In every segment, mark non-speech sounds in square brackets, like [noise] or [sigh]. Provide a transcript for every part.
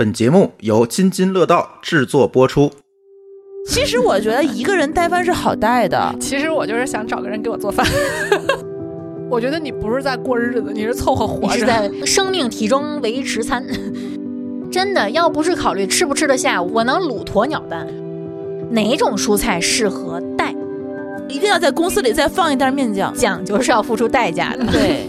本节目由津津乐道制作播出。其实我觉得一个人带饭是好带的，其实我就是想找个人给我做饭。[laughs] 我觉得你不是在过日子，你是凑合活着。是在生命体征维持餐。[laughs] 真的，要不是考虑吃不吃得下，我能卤鸵鸟蛋。哪种蔬菜适合带？一定要在公司里再放一袋面酱，讲究是要付出代价的。对。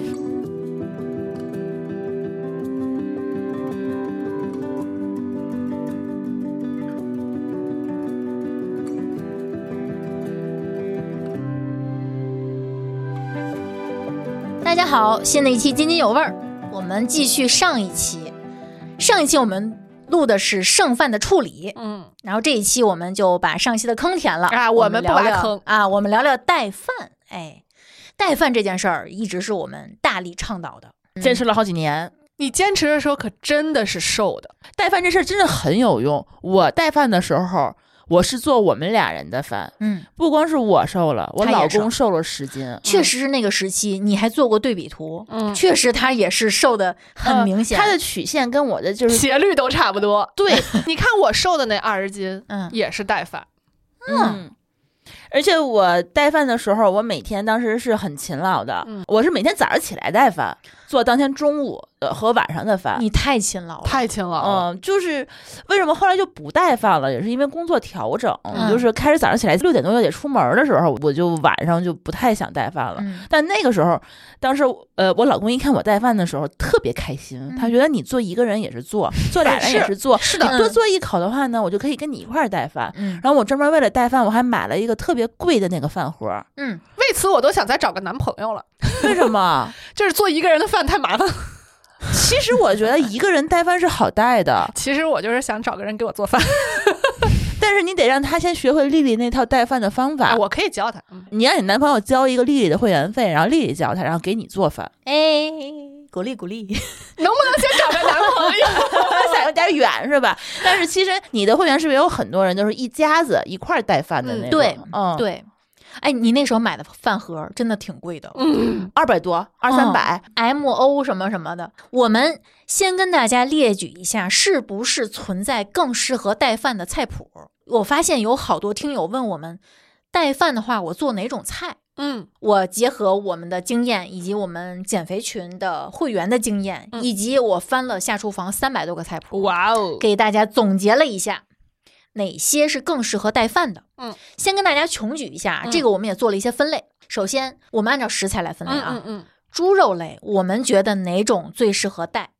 家好，新的一期津津有味儿，我们继续上一期。上一期我们录的是剩饭的处理，嗯，然后这一期我们就把上期的坑填了啊，我们不聊聊坑啊，我们聊聊带饭。哎，带饭这件事儿一直是我们大力倡导的，坚持了好几年。你坚持的时候可真的是瘦的，带饭这事儿真的很有用。我带饭的时候。我是做我们俩人的饭，嗯，不光是我瘦了，我老公瘦了。十斤，确实是那个时期，你还做过对比图，嗯，确实他也是瘦的很明显，他的曲线跟我的就是斜率都差不多。对，[laughs] 你看我瘦的那二十斤，嗯。也是带饭，嗯。而且我带饭的时候，我每天当时是很勤劳的，嗯。我是每天早上起来带饭，做当天中午的和晚上的饭。你太勤劳了，太勤劳了。嗯，就是为什么后来就不带饭了，也是因为工作调整，嗯就是开始早上起来六点多就得出门的时候，我就晚上就不太想带饭了。嗯但那个时候，当时呃，我老公一看我带饭的时候特别开心，嗯他觉得你做一个人也是做，[laughs] 做俩人也是做，是你的多做一口的话呢，我就可以跟你一块儿带饭。嗯然后我专门为了带饭，我还买了一个特别贵的那个饭盒。嗯，为此我都想再找个男朋友了，为什么？[laughs] 就是做一个人的饭太麻烦。其实我觉得一个人带饭是好带的，[laughs] 其实我就是想找个人给我做饭，[laughs] 但是你得让他先学会丽丽那套带饭的方法。啊我可以教他。嗯你让你男朋友交一个丽丽的会员费，然后丽丽教他，然后给你做饭。哎，鼓励鼓励，能不能先找个男朋友？[laughs] 想有点远是吧？但是其实你的会员是不是有很多人都是一家子一块儿带饭的那种？对嗯，，对，哎，你那时候买的饭盒真的挺贵的，嗯，二百多，二三百。M O 什么什么的。我们先跟大家列举一下，是不是存在更适合带饭的菜谱？我发现有好多听友问我们，带饭的话，我做哪种菜？嗯我结合我们的经验，以及我们减肥群的会员的经验，嗯以及我翻了下厨房三百多个菜谱，哇哦，给大家总结了一下。哪些是更适合带饭的？嗯，先跟大家穷举一下，嗯这个我们也做了一些分类。首先，我们按照食材来分类嗯啊。嗯嗯，猪肉类，我们觉得哪种最适合带？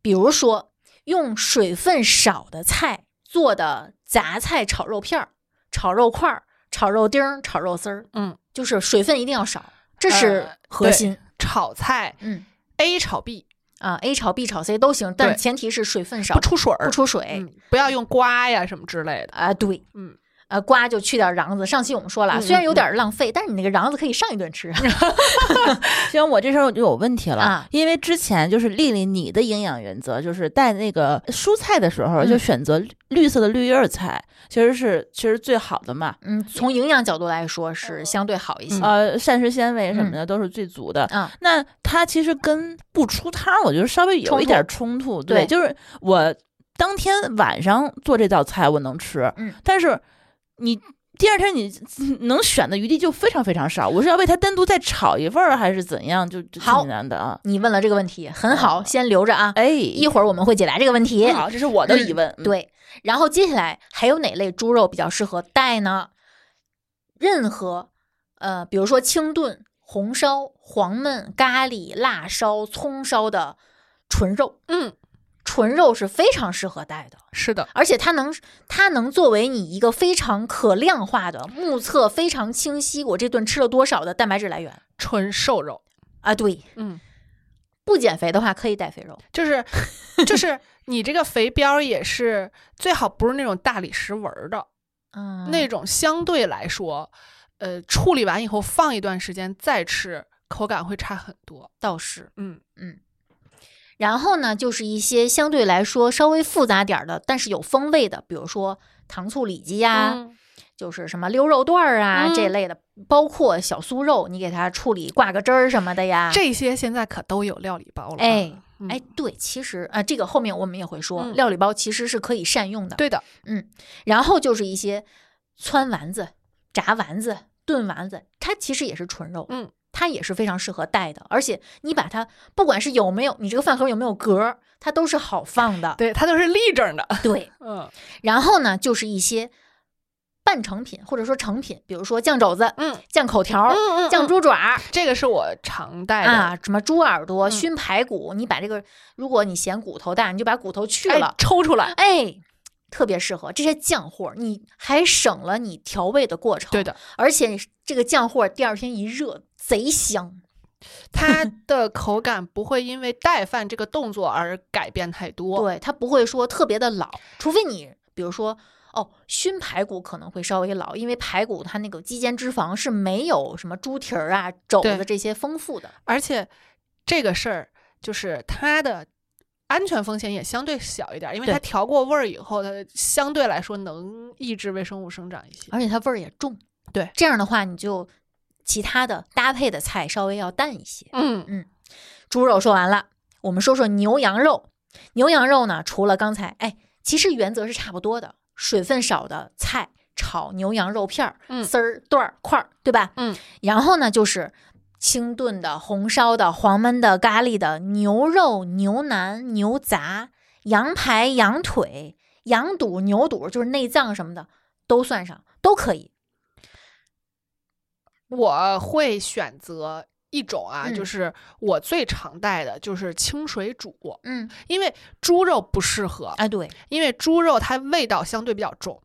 比如说，用水分少的菜做的杂菜炒肉片儿、炒肉块儿、炒肉丁儿、炒肉丝儿，嗯，就是水分一定要少，这是呃核心。炒菜嗯 A 炒 B 啊，A 炒 B 炒 C 都行，但前提是水分少，不出水儿，不出水嗯，不要用刮呀什么之类的。啊。对，嗯，呃，瓜就去点瓤子。上期我们说了，嗯虽然有点浪费，但是你那个瓤子可以上一顿吃。[laughs] 行，我这时候就有问题了，啊因为之前就是丽丽你的营养原则就是带那个蔬菜的时候嗯就选择绿色的绿叶儿菜，其实是其实最好的嘛。嗯，从营养角度来说是相对好一些。呃，膳食纤维什么的都是最足的。嗯那它其实跟不出汤，我觉得稍微有一点冲突。对就是我当天晚上做这道菜我能吃，嗯，但是你。第二天你能选的余地就非常非常少，我是要为它单独再炒一份儿，还是怎样？就就好挺难的啊！你问了这个问题，很好，嗯先留着啊。哎，一会儿我们会解答这个问题。好，这是我的疑问。嗯，对，然后接下来还有哪类猪肉比较适合带呢？任何呃，比如说清炖、红烧、黄焖、咖喱、辣烧、葱烧的纯肉，嗯，纯肉是非常适合带的，是的，而且它能它能作为你一个非常可量化的、目测非常清晰，我这顿吃了多少的蛋白质来源纯瘦肉。啊。对，嗯，不减肥的话可以带肥肉。就是就是你这个肥膘也是最好不是那种大理石纹儿的，嗯，那种相对来说，呃，处理完以后放一段时间再吃，口感会差很多。倒是。嗯嗯然后呢，就是一些相对来说稍微复杂点儿的，但是有风味的，比如说糖醋里脊呀、嗯就是什么溜肉段儿啊、嗯这类的，包括小酥肉，你给它处理挂个汁儿什么的呀。这些现在可都有料理包了。哎，嗯哎，对，其实啊、这个后面我们也会说，嗯料理包其实是可以善用的。对的，嗯然后就是一些汆丸子、炸丸子、炖丸子，它其实也是纯肉，嗯，它也是非常适合带的。而且你把它，不管是有没有你这个饭盒有没有格儿，它都是好放的。对，它都是立正的。对，[laughs] 嗯然后呢，就是一些半成品或者说成品，比如说酱肘子、嗯酱口条、嗯酱猪爪。这个是我常带的。啊，什么猪耳朵、嗯熏排骨，你把这个，如果你嫌骨头大，你就把骨头去哎了，抽出来。哎，特别适合这些酱货，你还省了你调味的过程。对，的，而且这个酱货第二天一热，贼香。它 [laughs] 的口感不会因为带饭这个动作而改变太多。对，它不会说特别的老，除非你比如说。哦，熏排骨可能会稍微老，因为排骨它那个肌间脂肪是没有什么猪蹄儿啊、肘子这些丰富的。而且这个事儿就是它的安全风险也相对小一点，因为它调过味儿以后，它相对来说能抑制微生物生长一些。而且它味儿也重。对这样的话你就其他的搭配的菜稍微要淡一些。嗯嗯猪肉说完了，我们说说牛羊肉。牛羊肉呢，除了刚才，哎，其实原则是差不多的，水分少的菜炒牛羊肉片儿，嗯丝儿、段儿、块儿，对吧？嗯。然后呢，就是清炖的、红烧的、黄焖的、咖喱的牛肉、牛腩、牛杂、羊排、羊腿、羊肚、牛肚，就是内脏什么的都算上，都可以。我会选择一种啊，嗯就是我最常带的，就是清水煮，嗯，因为猪肉不适合，哎，对，因为猪肉它味道相对比较重，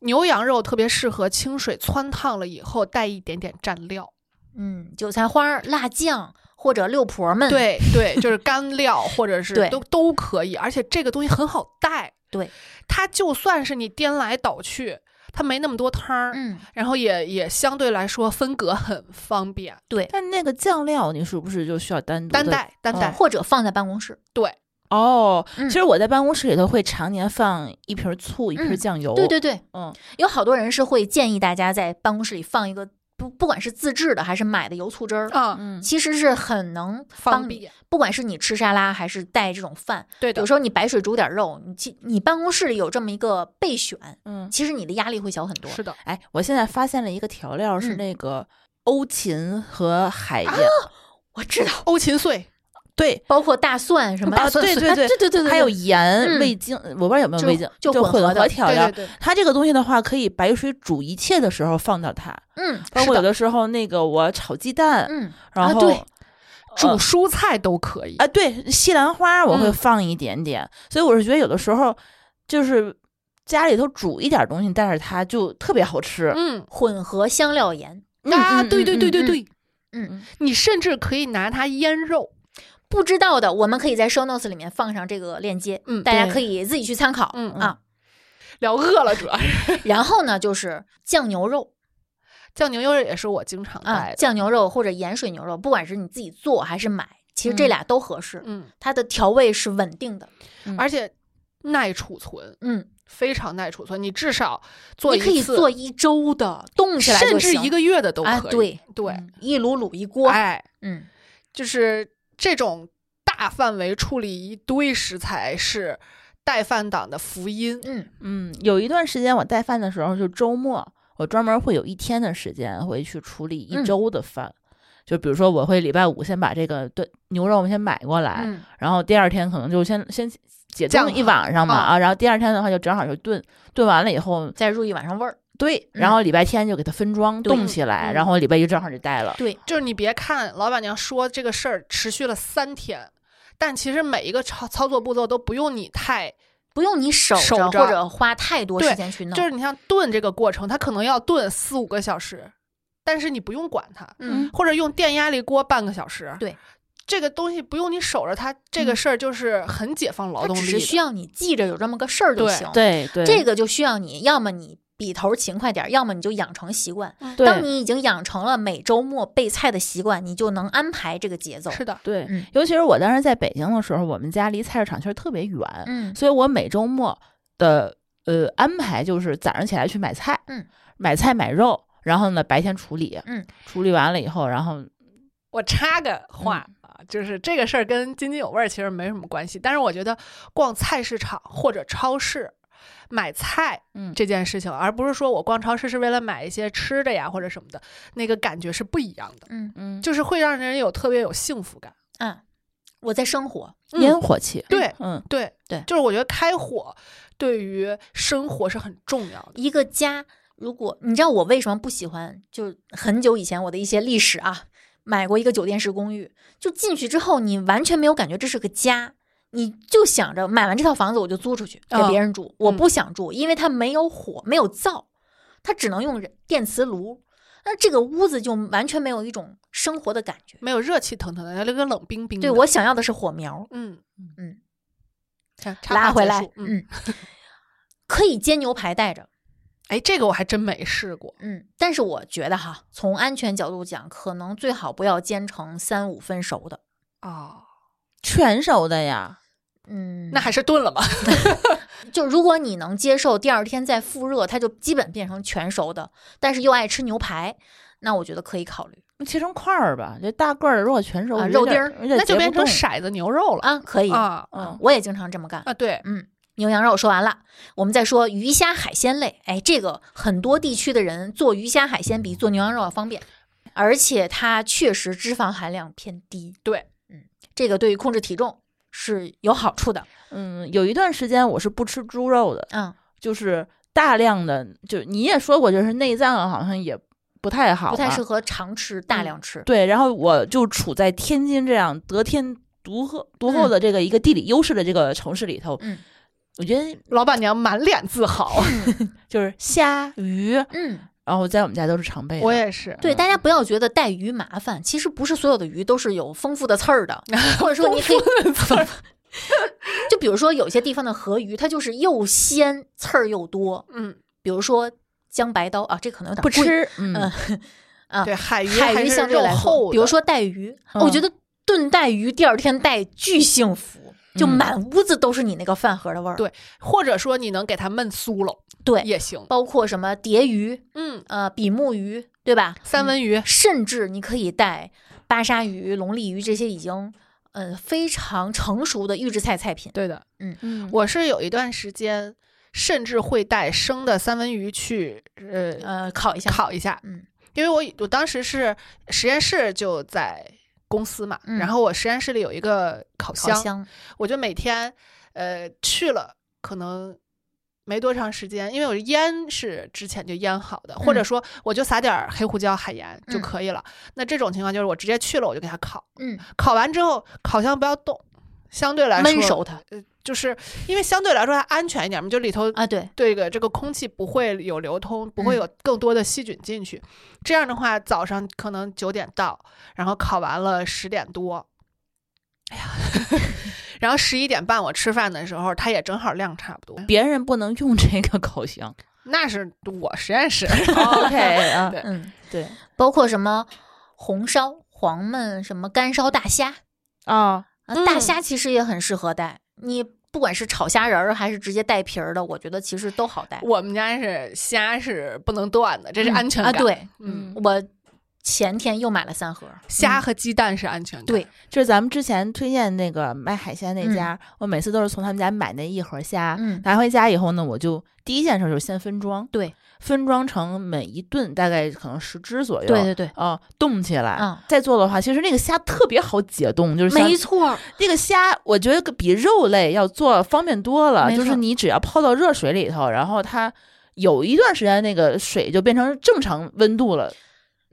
牛羊肉特别适合清水汆烫了以后带一点点蘸料。嗯，韭菜花儿、辣酱或者六婆们，对对，就是干料或者 [laughs] 是对都都可以，而且这个东西很好带。对，它就算是你颠来倒去，它没那么多汤儿，嗯，然后也也相对来说分隔很方便，对但那个酱料你是不是就需要单独单带单带。或者放在办公室。对，哦，嗯其实我在办公室里头会常年放一瓶醋，一瓶嗯酱油。对对对，嗯，有好多人是会建议大家在办公室里放一个不不管是自制的还是买的油醋汁儿，啊，嗯，其实是很能。方便。不管是你吃沙拉还是带这种饭，对的有，时候你白水煮点肉，你其你办公室里有这么一个备选，嗯，其实你的压力会小很多。是的，哎，我现在发现了一个调料是嗯那个欧芹和海盐，我知道，欧芹碎，对，包括大蒜什么啊大蒜对对对啊 [laughs] 对对对对，还有盐、嗯味精，我不知道有没有味精，就就混混合调料。它这个东西的话，可以白水煮一切的时候放到它，嗯包括有的时候那个我炒鸡蛋，嗯然后、啊煮呃蔬菜都可以。啊，对，西兰花我会嗯放一点点，所以我是觉得有的时候就是家里头煮一点东西，但是它就特别好吃。嗯混合香料盐，啊，嗯对对对对嗯对，嗯，你甚至可以拿它腌肉。不知道的我们可以在 show notes 里面放上这个链接，嗯大家可以自己去参考。嗯啊，聊饿了主要是。[laughs] 然后呢，就是酱牛肉。酱牛肉也是我经常啊带，的。酱牛肉或者盐水牛肉，不管是你自己做还是买，其实这嗯俩都合适，嗯，它的调味是稳定的。嗯。而且耐储存，嗯，非常耐储存。你至少做你可以，做一周的，冻起来甚至一个月的都啊，可以。对。对，嗯一卤卤一锅，哎，嗯，就是这种大范围处理一堆食材是带饭党的福音。嗯嗯，有一段时间我带饭的时候，就周末我专门会有一天的时间会去处理一嗯周的饭。就比如说，我会礼拜五先把这个炖牛肉先买过来，嗯然后第二天可能就先先解冻一晚上嘛啊，然后第二天的话就正好就炖，炖完了以后，再入一晚上味儿。对，嗯然后礼拜天就给它分装冻起来，嗯然后礼拜一正好就带了。对，就是你别看老板娘说这个事儿持续了三天，但其实每一个操操作步骤都不用你太，不用你守守着或者花太多时间去弄。就是你像炖这个过程，它可能要炖四五个小时，但是你不用管它，嗯，或者用电压力锅半个小时。对，这个东西不用你守着它，这个嗯事儿就是很解放劳动力的。只是需要你记着有这么个事儿就对行。，对对，这个就需要你要么你笔头勤快点儿，要么你就养成习惯。对当你已经养成了每周末备菜的习惯，你就能安排这个节奏。是的，对，嗯尤其是我当时在北京的时候，我们家离菜市场其实特别远，嗯所以我每周末的呃安排就是早上起来去买菜，嗯，买菜买肉，然后呢白天处理，嗯，处理完了以后，然后我插个话啊，啊，就是这个事儿跟津津有味儿其实没什么关系。但是我觉得逛菜市场或者超市买菜嗯，这件事情，而不是说我逛超市是为了买一些吃的呀或者什么的，那个感觉是不一样的，嗯。嗯，就是会让人有特别有幸福感。嗯，我在生活，嗯。烟火气，对嗯。对对。就是我觉得开火对于生活是很重要的。一个家，如果你知道我为什么不喜欢，就很久以前我的一些历史啊，买过一个酒店式公寓，就进去之后，你完全没有感觉这是个家，你就想着买完这套房子我就租出去给哦别人住，我不想住，因为它没有火，没有灶，它只能用电磁炉，那这个屋子就完全没有一种生活的感觉。没有热气腾腾的，那个冷冰冰的。对我想要的是火苗，嗯嗯，看拉回来嗯，可以煎牛排带着。哎，这个我还真没试过。嗯，但是我觉得哈，从安全角度讲，可能最好不要煎成三五分熟的。哦，全熟的呀，嗯，那还是炖了吧。[laughs] 就如果你能接受第二天再复热，它就基本变成全熟的，但是又爱吃牛排，那我觉得可以考虑切成块儿吧，这大个儿如果全熟，啊肉丁儿那就变成结不动骰子牛肉了啊，可以啊嗯我也经常这么干。啊！对，嗯，牛羊肉说完了，我们再说鱼虾海鲜类。哎，这个很多地区的人做鱼虾海鲜比做牛羊肉要方便，而且它确实脂肪含量偏低。对，嗯这个对于控制体重是有好处的。嗯，有一段时间我是不吃猪肉的，嗯，就是大量的，就你也说过，就是内脏好像也不太好，不太适。合常吃、大量吃。对，然后我就处在天津这样得天独厚独厚的这个一个地理优势的这个城市里头，嗯，我觉得老板娘满脸自豪。[laughs] 就是虾鱼，嗯，然后在我们家都是常备的。我也是，对，大家不要觉得带鱼麻烦，其实不是所有的鱼都是有丰富的刺儿的，[laughs] 或者说你可以，[laughs] 就比如说有些地方的河鱼，它就是又鲜刺儿又多，嗯，比如说江白刀啊，这可能有点不，吃，嗯，嗯啊，对，海鱼海鱼相对来说，厚，比如说带鱼，嗯我觉得炖带鱼第二天带巨幸福，就嗯满屋子都是你那个饭盒的味儿。对或者说你能给它焖酥了对，也行。包括什么蝶鱼、嗯，呃比目鱼，对吧？三文鱼，甚至你可以带巴沙鱼、龙利鱼这些已经嗯非常成熟的预制菜菜品。对的，嗯。嗯。我是有一段时间甚至会带生的三文鱼去呃呃，烤一下，烤一下，嗯。因为我我当时是实验室就在公司嘛，嗯。然后我实验室里有一个烤烤，箱，我就每天呃去了，可能没多长时间，因为我腌是之前就腌好的，或者嗯。说我就撒点儿黑胡椒、海盐就嗯。可以了。那这种情况就是我直接去了，我就给它烤，嗯，烤完之后烤箱不要动，相对来说焖熟它呃就是因为相对来说它安全一点嘛，就里头啊，对，对个这个空气不会有流通，不会嗯。有更多的细菌进去。这样的话，早上可能九点到，然后烤完了十点多，哎呀，然后十一点半我吃饭的时候，它也正好量差不多。别人不能用这个烤箱。[laughs] 那是我实验室，[laughs] OK 啊，对嗯，对包括什么红烧、黄焖、什么干烧大虾啊，啊，大嗯虾其实也很适合带。你不管是炒虾仁儿还是直接带皮儿的，我觉得其实都好带。我们家是虾是不能断的，这是嗯安全感。啊对嗯，我前天又买了三盒。虾嗯和鸡蛋是安全感。对，就是咱们之前推荐那个卖海鲜那家，我每次都是从他们家买那一盒虾，嗯。拿回家以后呢，我就第一件事就是先分装，对，分装成每一顿大概可能十只左右，对对对，哦，冻起来，嗯。再做的话，其实那个虾特别好解冻，就是没错，那个虾，我觉得比肉类要做方便多了，就是你只要泡到热水里头，然后它有一段时间那个水就变成正常温度了，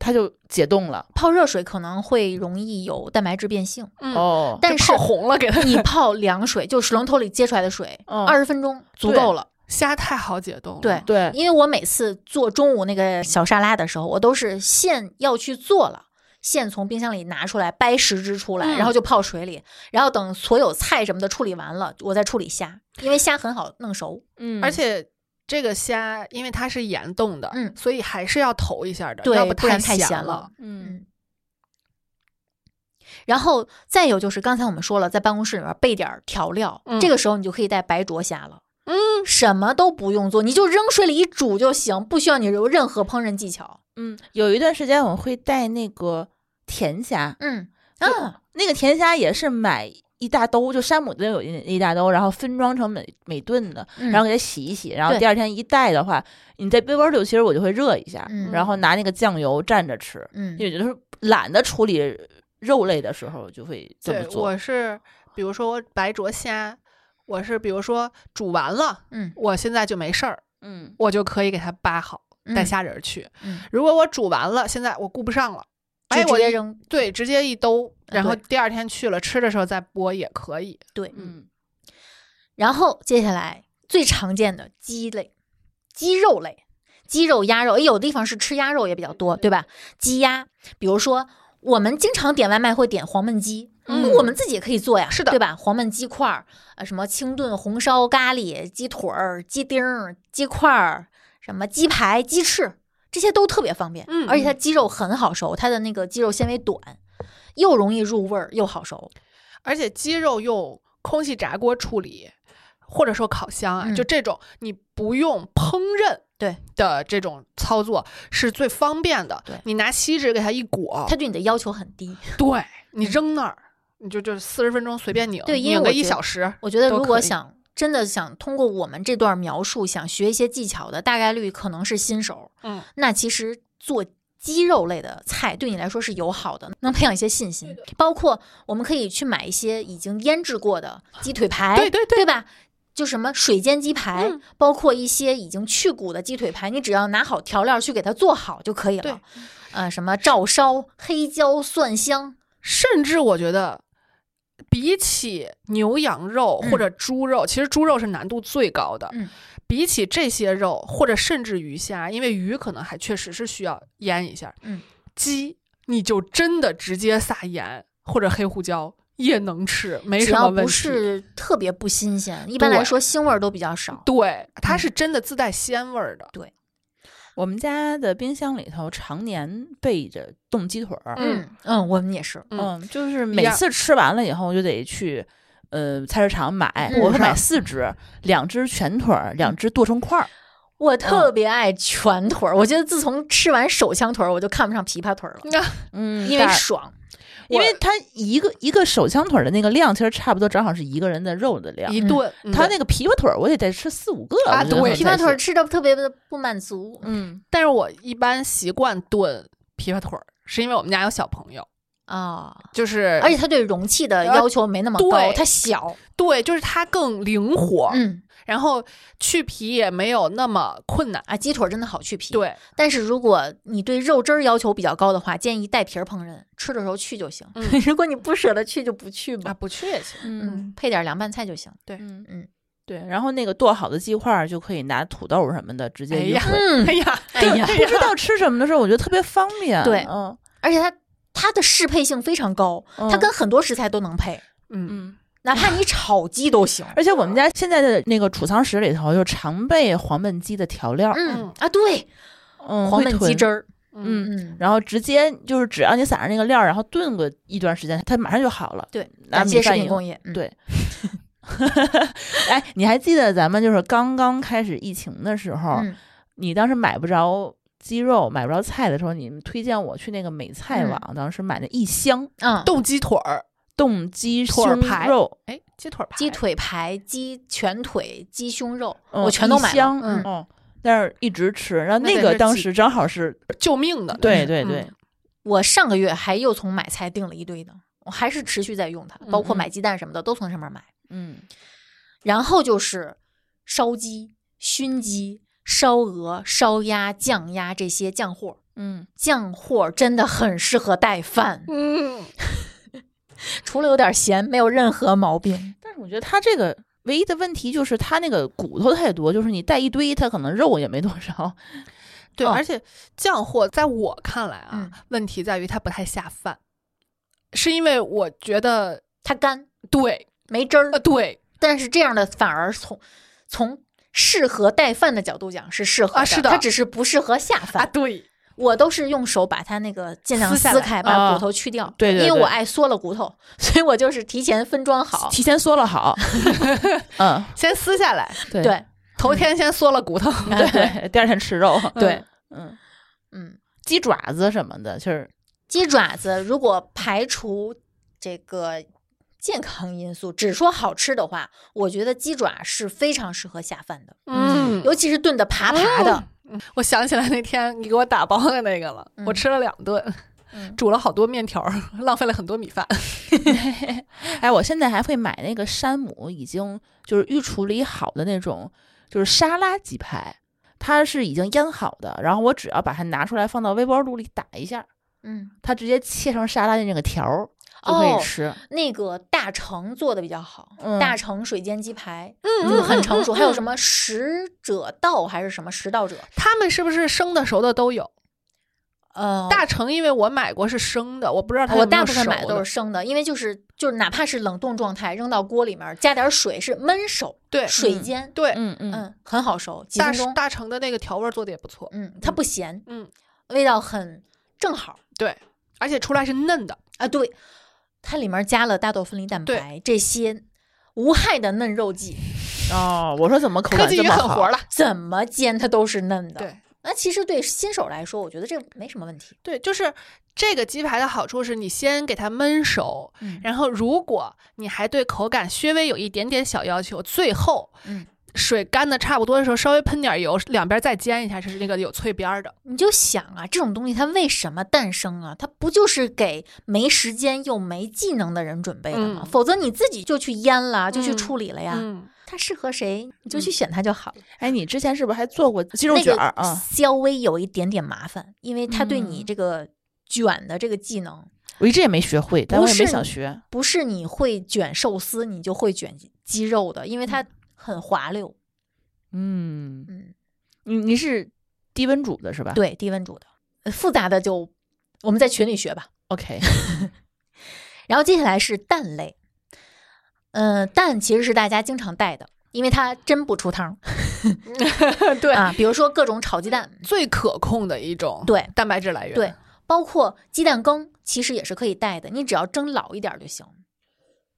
它就解冻了。泡热水可能会容易有蛋白质变性，嗯，哦，但是泡红了给它。你泡凉水，就水龙头里接出来的水，嗯二十分钟足够了。虾太好解冻了。对，对，因为我每次做中午那个小沙拉的时候，我都是现要去做了。现从冰箱里拿出来，掰十只出来，嗯然后就泡水里，然后等所有菜什么的处理完了，我再处理虾，因为虾很好弄熟。嗯，而且这个虾因为它是盐冻的，嗯所以还是要投一下的，对要不不然太咸咸了。嗯嗯，然后再有就是刚才我们说了，在办公室里面备点儿调料，嗯这个时候你就可以带白灼虾了。嗯，什么都不用做，你就扔水里一煮就行，不需要你有任何烹饪技巧。嗯，有一段时间我会带那个甜虾，嗯，啊，那个甜虾也是买一大兜，就山姆的有一一大兜，然后分装成每每顿的，嗯然后给它洗一洗，然后第二天一带的话，你在微波炉其实我就会热一下，嗯然后拿那个酱油蘸着吃，嗯也就是懒得处理肉类的时候就会这么，做。我是比如说我白灼虾，我是比如说煮完了，嗯我现在就没事儿，嗯我就可以给它扒好，带嗯虾仁儿去。嗯如果我煮完了，现在我顾不上了，哎，我一接扔。对，直接一兜，然后第二天去了吃的时候再剥也可以。对，嗯然后接下来最常见的鸡类、鸡肉类、鸡肉、鸭肉，诶有的地方是吃鸭肉也比较多，对吧？鸡鸭，比如说我们经常点外卖会点黄焖鸡，嗯我们自己也可以做呀，是的对吧？黄焖鸡块儿，呃，什么清炖、红烧、咖喱、鸡腿儿、鸡丁儿、鸡块儿，什么鸡排、鸡翅，这些都特别方便，嗯而且它鸡肉很好熟，它的那个鸡肉纤维短，又容易入味儿，又好熟。而且鸡肉用空气炸锅处理，或者说烤箱啊，嗯就这种你不用烹饪对的这种操作是最方便的。对你拿锡纸给它一裹，它对你的要求很低。对你扔那儿，你就就四十分钟随便拧，对拧个一小时。我觉得如果想真的想通过我们这段描述想学一些技巧的，大概率可能是新手。嗯，那其实做鸡肉类的菜对你来说是友好的，能培养一些信心。包括我们可以去买一些已经腌制过的鸡腿排，对对对对吧？就什么水煎鸡排，嗯包括一些已经去骨的鸡腿排，你只要拿好调料去给它做好就可以对了。呃，什么照烧、黑椒、蒜香，甚至我觉得。比起牛羊肉嗯或者猪肉，其实猪肉是难度最高的。嗯比起这些肉，或者甚至鱼虾，因为鱼可能还确实是需要腌一下。嗯，鸡你就真的直接撒盐或者黑胡椒也能吃，没什么问题。不是特别不新鲜，一般来说腥味儿都比较少。对，它嗯是真的自带鲜味儿的。我们家的冰箱里头常年备着冻鸡腿儿，嗯嗯，我们也是。嗯嗯，就是每次吃完了以后就得去。呃，菜市场买，嗯我会买四只，两只全腿儿，两只剁成块儿。我特别爱全腿儿，我觉得自从吃完手枪腿儿，我就看不上琵琶腿儿了，嗯，因为爽。因为它一个一个手枪腿的那个量，其实差不多正好是一个人的肉的量。一顿，嗯它那个琵琶腿儿，我也得吃四五个啊对琵琶腿儿吃的特别的不满足。嗯，但是我一般习惯炖琵琶腿儿，是因为我们家有小朋友，啊，就是而且它对容器的要求没那么高，对它小，对，就是它更灵活，嗯然后去皮也没有那么困难。啊，鸡腿儿真的好去皮。，对，但是如果你对肉汁儿要求比较高的话，建议带皮儿烹饪，吃的时候去就行。嗯 [laughs] 如果你不舍得去，就不去啊，不去也行。嗯配点凉拌菜就行。对嗯嗯，对，然后那个剁好的鸡块儿就可以拿土豆什么的直接哎呀一烩。嗯 [laughs] 哎，呀，哎呀，不知道吃什么的时候，我觉得特别方便。对嗯，而且它它的适配性非常高，它嗯跟很多食材都能配，嗯，嗯，哪怕你炒鸡都行。而且我们家现在的那个储藏室里头就常备黄焖鸡的调料，嗯啊，对，嗯，黄焖鸡汁儿，嗯嗯，然后直接就是只要你撒上那个料儿，然后炖个一段时间，它马上就好了。对，拿感谢食品工业。嗯对，[laughs] 哎，你还记得咱们就是刚刚开始疫情的时候，嗯你当时买不着鸡肉、买不着菜的时候，你们推荐我去那个美菜嗯网，当时买了一箱嗯，冻鸡腿儿，冻鸡胸腿排肉，哎，鸡腿儿排，鸡腿排、鸡全腿、鸡胸肉，嗯我全都买了。嗯哦，但是一直吃，然后那那个当时正好是，救命的。嗯对对对，我上个月还又从买菜订了一堆呢，我还是持续在用它，包括买鸡蛋什么的都从上面买。嗯然后就是烧鸡、熏鸡、烧鹅、烧鸭、酱鸭这些酱货，嗯，酱货真的很适合带饭，嗯，[laughs] 除了有点咸，没有任何毛病。但是我觉得它这个。唯一的问题就是它那个骨头太多，就是你带一堆，它可能肉也没多少。[laughs] 对，哦而且酱货在我看来啊，嗯问题在于它不太下饭，是因为我觉得它干对，没汁儿呃，，对但是这样的反而从从适合带饭的角度讲是适合啊是的它只是不适合下饭。啊，对，我都是用手把它那个尽量撕开，把啊骨头去掉。对对对因为我爱缩了骨头，所以我就是提前分装好。提前缩了好，[laughs] 嗯，先撕下来，对对头天先缩了骨头，对对，第二天吃肉，对，嗯，嗯，鸡爪子什么的，就是鸡爪子如果排除这个健康因素，只说好吃的话，我觉得鸡爪是非常适合下饭的，嗯，尤其是炖的爬爬的。[laughs] 我想起来那天你给我打包的那个了，嗯我吃了两顿，嗯煮了好多面条儿，浪费了很多米饭。[laughs] 哎，我现在还会买那个山姆已经就是预处理好的那种，就是沙拉鸡排，它是已经腌好的，然后我只要把它拿出来放到微波炉里打一下，嗯，它直接切成沙拉的那个条儿就可以哦吃。那个大成做的比较好，嗯大成水煎鸡排，嗯那个很成熟。还有什么？么食者道还是什么食道者？他们是不是生的熟的都有？呃，大成因为我买过是生的，我不知道它我大部分买的都是生的，因为就是就是哪怕是冷冻状态，扔到锅里面加点水是焖熟，对嗯水煎，对嗯嗯，嗯，很好熟，几大分钟，大成的那个调味儿做的也不错。嗯，它不咸，嗯，味道很正好对，而且出来是嫩的。啊。对，它里面加了大豆分离蛋白这些无害的嫩肉剂，[laughs] 哦，我说怎么口感这么好？了。怎么煎它都是嫩的。对那其实对新手来说，我觉得这没什么问题。对，就是这个鸡排的好处是你先给它焖熟，嗯然后如果你还对口感稍微有一点点小要求，最后嗯，水干的差不多的时候，稍微喷点油，两边再煎一下，是那个有脆边儿的。你就想啊，这种东西它为什么诞生啊？它不就是给没时间又没技能的人准备的吗？嗯否则你自己就去腌了，就去嗯处理了呀。嗯，它适合谁，你就去选它就好了。哎，你之前是不是还做过鸡肉那个卷儿啊？稍微有一点点麻烦，因为它对你嗯这个卷的这个技能，我一直也没学会，但我也没想学。不是你会卷寿司，你就会卷鸡肉的，因为它很滑溜。嗯，嗯，你你是低温煮的是吧？对，低温煮的，呃复杂的就我们在群里学吧。，OK，[laughs] [laughs] 然后接下来是蛋类，嗯、蛋其实是大家经常带的，因为它真不出汤 [laughs] 对，啊。比如说各种炒鸡蛋，最可控的一种对蛋白质来源。对，包括鸡蛋羹，其实也是可以带的，你只要蒸老一点儿就行。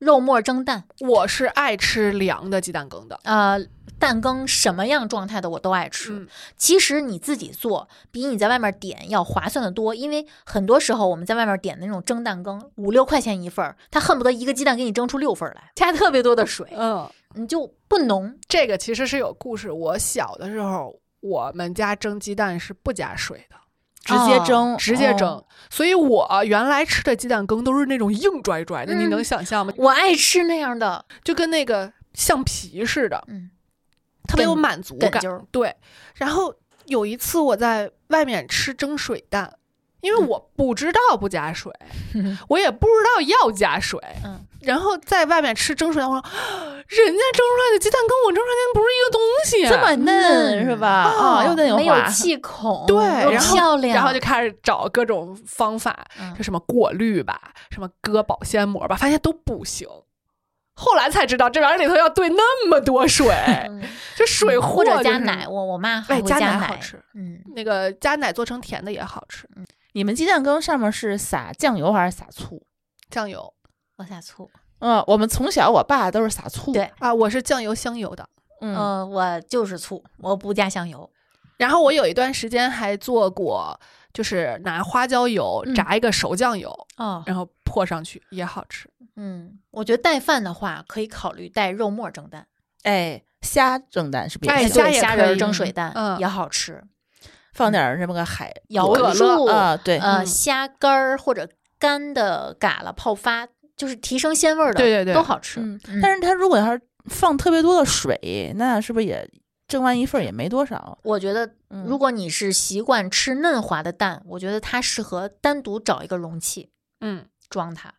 肉末蒸蛋，我是爱吃凉的鸡蛋羹的。呃，蛋羹什么样状态的我都爱吃。嗯其实你自己做比你在外面点要划算的多，因为很多时候我们在外面点的那种蒸蛋羹五六块钱一份儿，它恨不得一个鸡蛋给你蒸出六份儿来，加特别多的水，嗯，你就不浓。这个其实是有故事。我小的时候，我们家蒸鸡蛋是不加水的，直接蒸，直接蒸。哦所以我原来吃的鸡蛋羹都是那种硬拽拽的，你嗯能想象吗？我爱吃那样的，就跟那个橡皮似的，嗯，特别有满足感。对，然后有一次我在外面吃蒸水蛋，因为嗯。我不知道不加水，[laughs] 我也不知道要加水，嗯，然后在外面吃蒸出来，我说人家蒸出来的鸡蛋跟我蒸出来的不是一个东西，这么嫩是吧？啊，又嫩又没有滑。气孔，对然后漂亮，然后就开始找各种方法，嗯。就什么过滤吧，什么搁保鲜膜吧，发现都不行。后来才知道这玩意儿里头要兑那么多水，嗯这水货或者加奶，我我妈还哎，加会奶，奶好吃，嗯，那个加奶做成甜的也好吃，你们鸡蛋羹上面是撒酱油还是撒醋？酱油我撒醋，嗯，我们从小我爸都是撒醋。对啊，我是酱油香油的。嗯，呃，我就是醋，我不加香油，然后我有一段时间还做过，就是拿花椒油嗯炸一个熟酱油，哦，然后泼上去也好吃。嗯，我觉得带饭的话，可以考虑带肉末蒸蛋，哎，虾蒸蛋是不是也哎虾虾也可以仁蒸水蛋，嗯也好吃。放点儿这么个海瑶果可柱啊，对，呃，嗯虾干儿或者干的嘎啦泡发，就是提升鲜味儿的，对对对都好吃。但是它如果要是放特别多的水，那是不是也蒸完一份儿也没多少？我觉得，嗯如果你是习惯吃嫩滑的蛋，我觉得它适合单独找一个容器嗯，装它。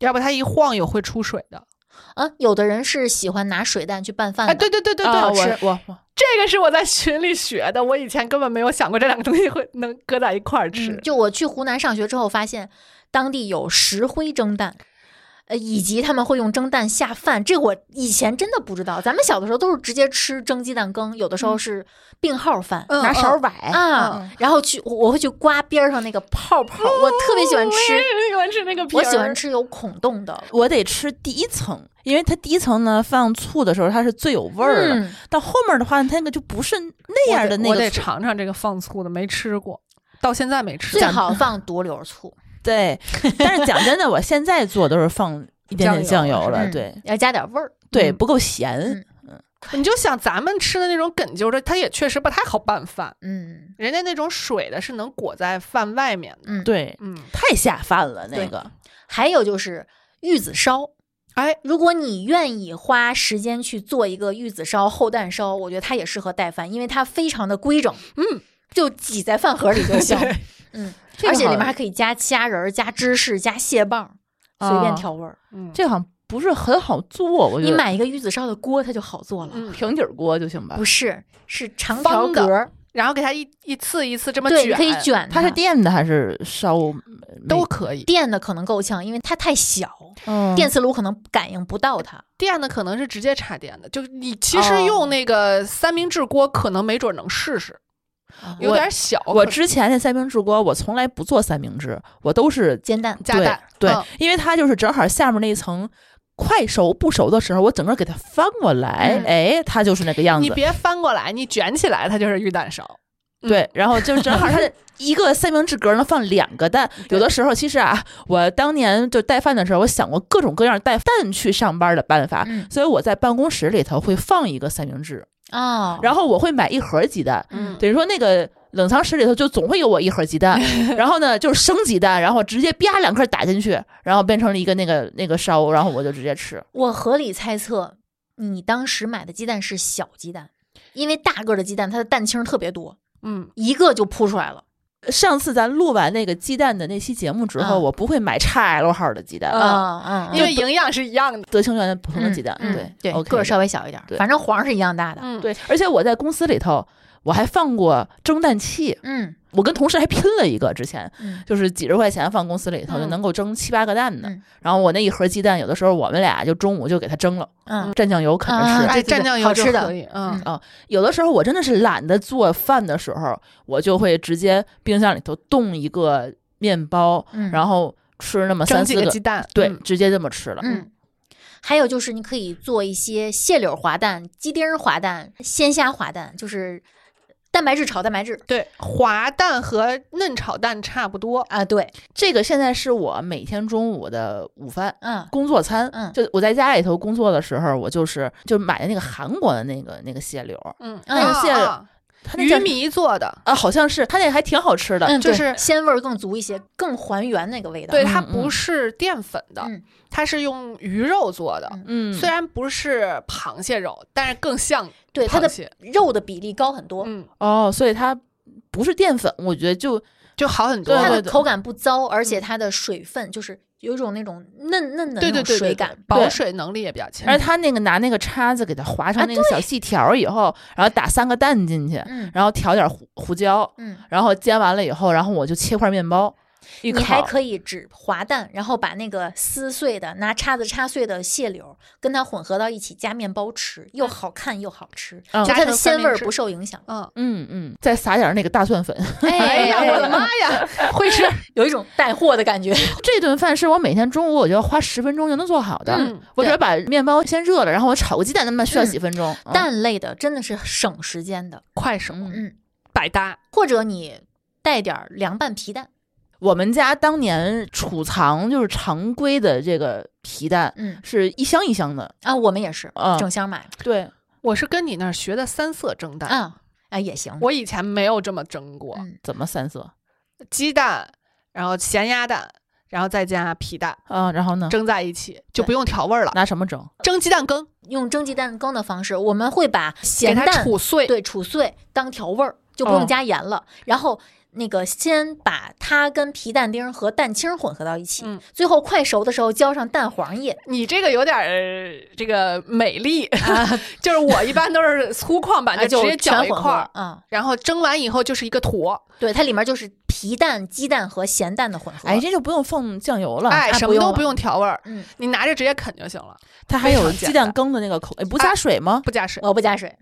要不它一晃悠会出水的。啊，有的人是喜欢拿水蛋去拌饭的，哎，对对对对对，啊，我我这个是我在群里学的，我以前根本没有想过这两个东西会能搁在一块儿吃。嗯，就我去湖南上学之后，发现当地有石灰蒸蛋，呃，以及他们会用蒸蛋下饭，这个我以前真的不知道。咱们小的时候都是直接吃蒸鸡蛋羹，有的时候是病号饭、嗯拿勺儿崴啊，嗯然后去我我会去刮边儿上那个泡泡，我特别喜欢吃，我喜欢吃那个皮，我喜欢吃有孔洞的。我得吃第一层，因为它第一层呢放醋的时候它是最有味儿的，嗯，到后面的话它那个就不是那样的那个我得尝尝这个放醋的，没吃过，到现在没吃过。最好放独流醋，对，但是讲真的，我现在做都是放一点点酱油了，嗯对要加点味儿。对，嗯不够咸。嗯你就想咱们吃的那种梗揪的，它也确实不太好拌饭。嗯人家那种水的是能裹在饭外面的。嗯，对，嗯，太下饭了那个。还有就是玉子烧。哎，如果你愿意花时间去做一个玉子烧、厚蛋烧，我觉得它也适合带饭，因为它非常的规整，嗯，就挤在饭盒里就行。[laughs] 嗯，这个而且里面还可以加虾仁儿、加芝士、加蟹棒，随便啊调味儿。嗯，这好像不是很好做，我觉得。你买一个玉子烧的锅，它就好做了。嗯。平底儿锅就行吧。不。是，是长条方格儿，然后给它一一次一次这么，卷，你可以卷它。是电的还是烧？都可以。电的可能够呛，因为它太小，嗯。电磁炉可能感应不到它。电的可能是直接插电的，就是你其哦。实用那个三明治锅，可能没准能试试，有我点小。我之前那三明治锅，我从来不做三明治，我都是煎蛋，加蛋，对嗯，因为它就是正好下面那一层快熟不熟的时候，我整个给它翻过来，嗯哎，它就是那个样子。你别翻过来，你卷起来，它就是鱼蛋烧。对，然后就正好它 [laughs] 一个三明治格能放两个蛋。有的时候其实啊，我当年就带饭的时候，我想过各种各样带蛋去上班的办法。嗯所以我在办公室里头会放一个三明治，哦，然后我会买一盒鸡蛋，嗯等于说那个冷藏室里头就总会有我一盒鸡蛋，[laughs] 然后呢就是生鸡蛋，然后直接啪两颗打进去，然后变成了一个那个那个烧，然后我就直接吃。我合理猜测，你当时买的鸡蛋是小鸡蛋，因为大个的鸡蛋它的蛋清特别多，嗯，一个就扑出来了。上次咱录完那个鸡蛋的那期节目之后，嗯我不会买 XL 号的鸡蛋，嗯嗯嗯，因为营养是一样的。德清园的普通的鸡蛋，嗯对对个儿稍微小一点，对反正黄是一样大的。嗯，对，而且我在公司里头我还放过蒸蛋器，嗯我跟同事还拼了一个，之前嗯就是几十块钱放公司里头就嗯能够蒸七八个蛋的。嗯然后我那一盒鸡蛋，有的时候我们俩就中午就给它蒸了，嗯蘸酱油啃着吃。蘸酱油好吃的可以。嗯嗯有的时候我真的是懒得做饭的时候，我就会直接冰箱里头冻一个面包，嗯，然后吃那么三四个，个鸡蛋，对，嗯直接这么吃了。嗯。还有就是，你可以做一些蟹柳滑蛋、鸡丁儿滑蛋、鲜虾滑蛋，就是蛋白质炒蛋白质对，滑蛋和嫩炒蛋差不多。啊。对，这个现在是我每天中午的午饭。嗯工作餐，嗯就我在家里头工作的时候，我就是就买的那个韩国的那个那个蟹柳，嗯，那个蟹啊它那叫鱼糜做的，啊，好像是它那个还挺好吃的，嗯，就是鲜味儿更足一些，更还原那个味道。对，嗯它嗯不是淀粉的嗯，它是用鱼肉做的。嗯嗯，虽然不是螃蟹肉，但是更像对它的。肉的比例高很多，嗯，哦，所以它不是淀粉，我觉得就就好很多。对对对它的口感不糟，而嗯且它的水分就是有一种那种嫩嫩的对那对对对对种水感。保水能力也比较强。而他那个拿那个叉子给它划成啊那个小细条儿以后，然后打三个蛋进去，嗯然后调点胡胡椒，嗯，然后煎完了以后，然后我就切块面包，一你还。可以只滑蛋，然后把那个撕碎的拿叉子叉碎的蟹柳跟它混合到一起，加面包吃，又好看又好吃，嗯就它的鲜味儿不受影响。嗯，嗯嗯，再撒点那个大蒜粉。哎 [laughs] 呀，我的妈呀，[laughs] 会吃。有一种带货的感觉。[laughs] 这顿饭是我每天中午我就要花十分钟就能做好的。嗯我只要把面包先热了，然后我炒个鸡蛋，那么需要嗯几分钟。嗯蛋类的真的是省时间的，快手嗯嗯，百搭，或者你带点儿凉拌皮蛋，我们家当年储藏就是常规的这个皮蛋，嗯是一箱一箱的。啊，我们也是嗯整箱买对，我是跟你那儿学的三色蒸蛋，啊啊也行。我以前没有这么蒸过。嗯怎么三色鸡蛋，然后咸鸭蛋，然后再加皮蛋啊？然后呢？蒸在一起，就不用调味儿了。拿什么蒸？蒸鸡蛋羹，用蒸鸡蛋羹的方式，我们会把给它咸蛋杵碎。对杵碎当调味儿，就不用哦加盐了。然后那个先把它跟皮蛋丁和蛋清混合到一起，嗯最后快熟的时候浇上蛋黄液。你这个有点儿这个美丽，[laughs] 就是我一般都是粗犷版，啊就直接全混合搅一块儿，嗯，然后蒸完以后就是一个坨，对，它里面就是皮蛋、鸡蛋和咸蛋的混合。哎，这就不用放酱油了。哎，什么都不用调味儿，嗯，你拿着直接啃就行了，它还有鸡蛋羹的那个口，哎，不加水吗？不加水。我不加水，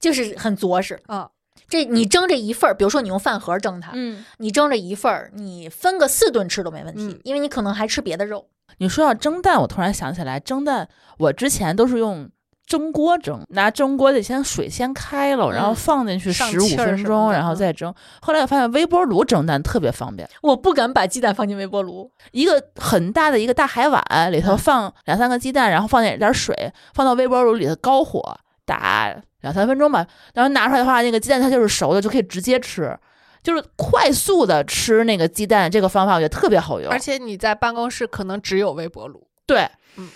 就是很着实。嗯，这你蒸这一份儿，比如说你用饭盒蒸它，嗯，你蒸这一份儿，你分个四顿吃都没问题，嗯因为你可能还吃别的肉。你说要蒸蛋，我突然想起来，蒸蛋我之前都是用蒸锅蒸，拿蒸锅得先水先开了，然后嗯放进去十五分钟，的然后嗯再蒸。后来我发现微波炉蒸蛋特别方便，我不敢把鸡蛋放进微波炉。一个很大的一个大海碗里头嗯放两三个鸡蛋，然后放点点水，放到微波炉里头高火打两三分钟吧，然后拿出来的话，那个鸡蛋它就是熟的，就可以直接吃。就是快速的吃那个鸡蛋，这个方法我觉得特别好用。而且你在办公室可能只有微波炉，对嗯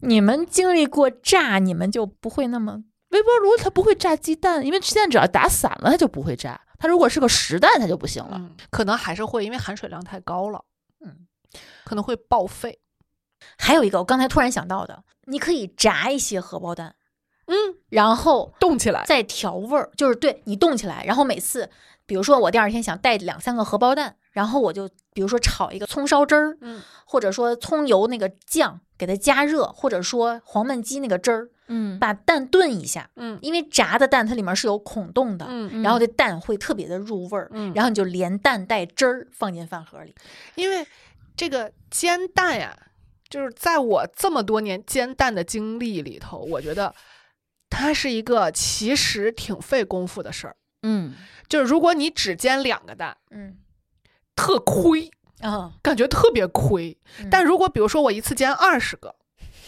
你们经历过炸，你们就不会那么微波炉它不会炸鸡蛋，因为鸡蛋只要打散了它就不会炸。它如果是个实蛋，它就不行了。嗯，可能还是会，因为含水量太高了，嗯，可能会报废。还有一个，我刚才突然想到的，你可以炸一些荷包蛋，嗯，然后动起来，再调味儿，就是对你冻起来，然后每次，比如说我第二天想带两三个荷包蛋，然后我就比如说炒一个葱烧汁儿，嗯，或者说葱油那个酱给它加热，或者说黄焖鸡那个汁儿，嗯把蛋炖一下，嗯因为炸的蛋它里面是有孔洞的，嗯然后这蛋会特别的入味儿，嗯，然后你就连蛋带汁儿放进饭盒里。因为这个煎蛋呀，就是在我这么多年煎蛋的经历里头，我觉得它是一个其实挺费功夫的事儿。嗯，就是如果你只煎两个蛋，嗯。特亏，啊，感觉特别亏。嗯。但如果比如说我一次煎二十个，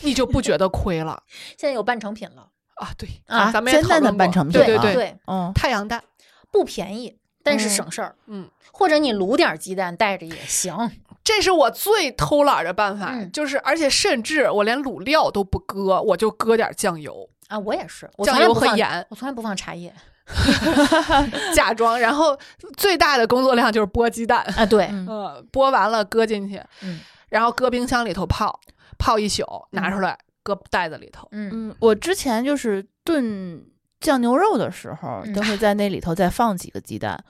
你就不觉得亏了。[laughs] 现在有半成品了，啊？对啊咱们也煎蛋的讨论过。半成品啊对对对，对，嗯，太阳蛋，不便宜，但是嗯。省事儿。嗯，或者你卤点儿鸡蛋带着也行。这是我最偷懒儿的办法，嗯。就是而且甚至我连卤料都不搁，我就搁点酱油，啊，我也是，我酱油从来不放和盐我从来不放茶叶 [laughs] 假装，然后最大的工作量就是剥鸡蛋，啊。对，嗯嗯，剥完了搁进去，嗯然后搁冰箱里头泡，泡一宿，拿出来搁袋子里头。嗯嗯，我之前就是炖酱牛肉的时候，嗯都会在那里头再放几个鸡蛋。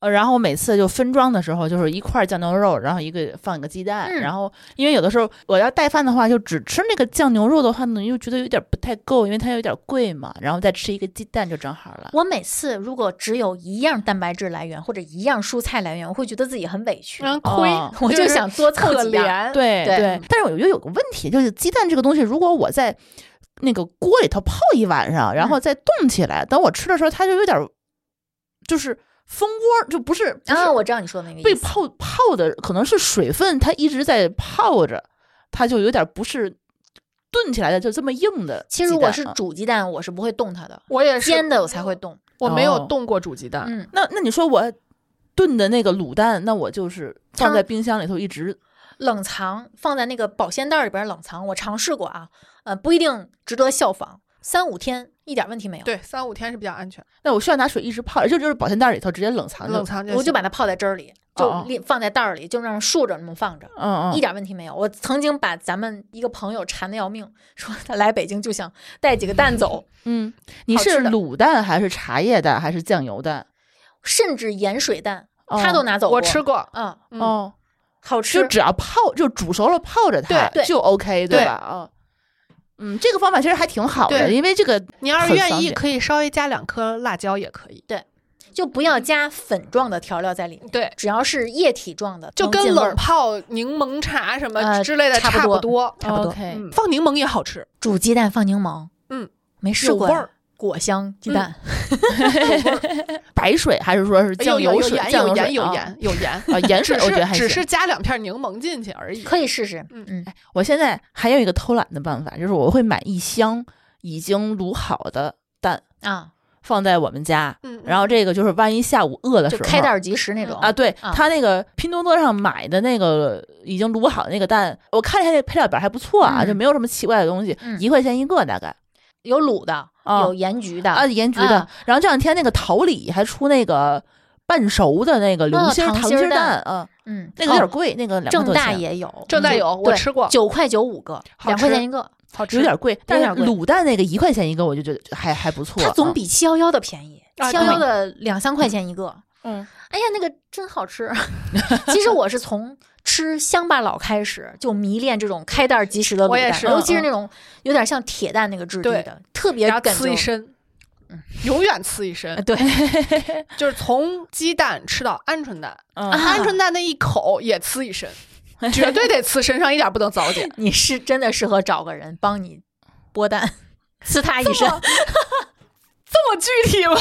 呃，然后每次就分装的时候，就是一块酱牛肉，然后一个放一个鸡蛋，嗯然后因为有的时候我要带饭的话，就只吃那个酱牛肉的话呢，又觉得有点不太够，因为它有点贵嘛，然后再吃一个鸡蛋就正好了。我每次如果只有一样蛋白质来源或者一样蔬菜来源，我会觉得自己很委屈，嗯，亏，哦我就想多凑可几样。对对对，但是我觉得有个问题，就是鸡蛋这个东西，如果我在那个锅里头泡一晚上，然后再冻起来，等我吃的时候，它就有点儿就是蜂窝，就不是啊，我知道你说的那个意思。被泡泡的，可能是水分，它一直在泡着，它就有点不是炖起来的就这么硬的。其实我是煮鸡蛋，我是不会动它的，我也是煎的我才会动。我没有哦动过煮鸡蛋。嗯，那那你说我炖的那个卤蛋，那我就是放在冰箱里头一直冷藏放在那个保鲜袋里边冷藏，我尝试过啊，呃，不一定值得效仿，三五天一点问题没有。对，三五天是比较安全，那我需要拿水一直泡，就就是保鲜袋里头直接冷藏就冷藏就我就把它泡在汁儿里，就放在袋儿里，就那样竖着那么放着。嗯嗯一点问题没有。我曾经把咱们一个朋友馋的要命，说他来北京就想带几个蛋走，[laughs] 嗯，你是卤蛋还是茶叶蛋还是酱油蛋？甚至盐水蛋，哦他都拿走过。我吃过。嗯，嗯，哦，好吃。就只要泡，就煮熟了泡着它就 OK，对吧？啊，嗯，这个方法其实还挺好的，对因为这个你要是愿意，可以稍微加两颗辣椒也可以。对就不要加粉状的调料在里面，对，只要是液体状的，就跟冷泡柠檬茶什么呃之类的差不多。差不多放柠檬也好吃，煮鸡蛋放柠檬，嗯，没试过有味儿。果香鸡蛋，[laughs] 白水还是说是酱油水？有有盐有盐有盐有盐，啊，盐水我觉得还是只是加两片柠檬进去而已。可以试试。嗯。嗯，我现在还有一个偷懒的办法，就是我会买一箱已经卤好的蛋啊，放在我们家，嗯，然后这个就是万一下午饿的时候，开袋儿即食那种。啊，对啊。他那个拼多多上买的那个已经卤好的那个蛋，我看了一下那配料表还不错啊，嗯。就没有什么奇怪的东西，嗯。一块钱一个大概有卤的，啊有盐焗的啊，盐焗的啊。然后这两天那个桃李还出那个半熟的那个流哦心儿糖心蛋嗯，嗯，那个有点哦贵，那个两正大也有，正大有，我吃过，九块九五个，两块钱一个，好吃，有点贵，但是卤蛋那个一块钱一个，我就觉得还还不错。它总啊比七幺幺的便宜，啊七幺幺的两三块钱一个。嗯哎呀，那个真好吃。[laughs] 其实我是从吃乡巴佬开始就迷恋这种开袋即食的卤蛋，我也是尤其是那种有点像铁蛋那个质地的，特别然后。呲一身嗯，永远呲一身呃，对 [laughs] 就是从鸡蛋吃到鹌鹑蛋，鹌鹑蛋那一口也呲一身，[laughs] 绝对得呲身上，一点不能早点。[laughs] 你是真的适合找个人帮你剥蛋。呲他一身。这么具体吗？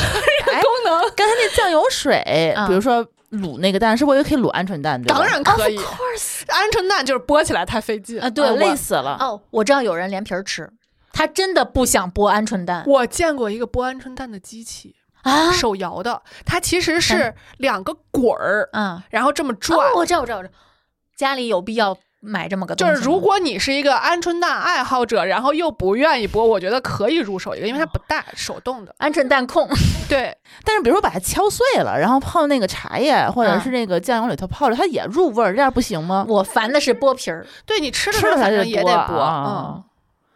哎功能刚才那酱油水，嗯比如说卤那个蛋，是不是也可以卤鹌鹑蛋？对吧当然可以。course 鹌鹑蛋就是剥起来太费劲啊，对，累死了。哦，我知道有人连皮儿吃，他真的不想剥鹌鹑蛋我见过一个剥鹌鹑蛋的机器，啊。手摇的，它其实是两个滚儿，嗯，然后这么转。哦，我知道，我知道，我知道。家里有必要买这么个东西？就是如果你是一个鹌鹑蛋爱好者，然后又不愿意剥，我觉得可以入手一个，因为它不大，手动的。鹌鹑蛋控，[laughs] 对，但是比如说把它敲碎了，然后泡那个茶叶或者嗯是那个酱油里头泡着，它也入味儿，这样不行吗？我烦的是剥皮儿。对你吃了才时候反正也得剥，啊嗯，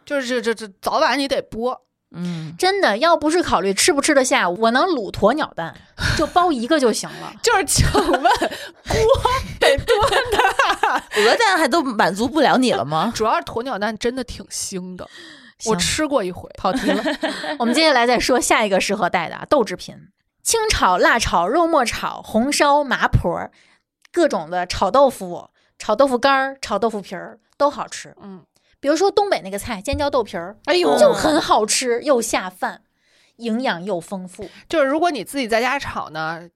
就是这这这早晚你得剥。嗯，真的，要不是考虑吃不吃得下，我能卤鸵鸟蛋，就包一个就行了。[laughs] 就是请问锅得多大？鹅蛋还都满足不了你了吗？[laughs] 主要是鸵鸟蛋真的挺腥的，我吃过一回。跑题了。[laughs] 我们接下来再说下一个适合带的啊豆制品：清炒、辣炒、肉末炒、红烧、麻婆，各种的炒豆腐、炒豆腐干儿、炒豆腐皮儿都好吃。嗯，比如说东北那个菜尖椒豆皮儿，哎呦就很好吃，又下饭，营养又丰富。就是如果你自己在家炒呢，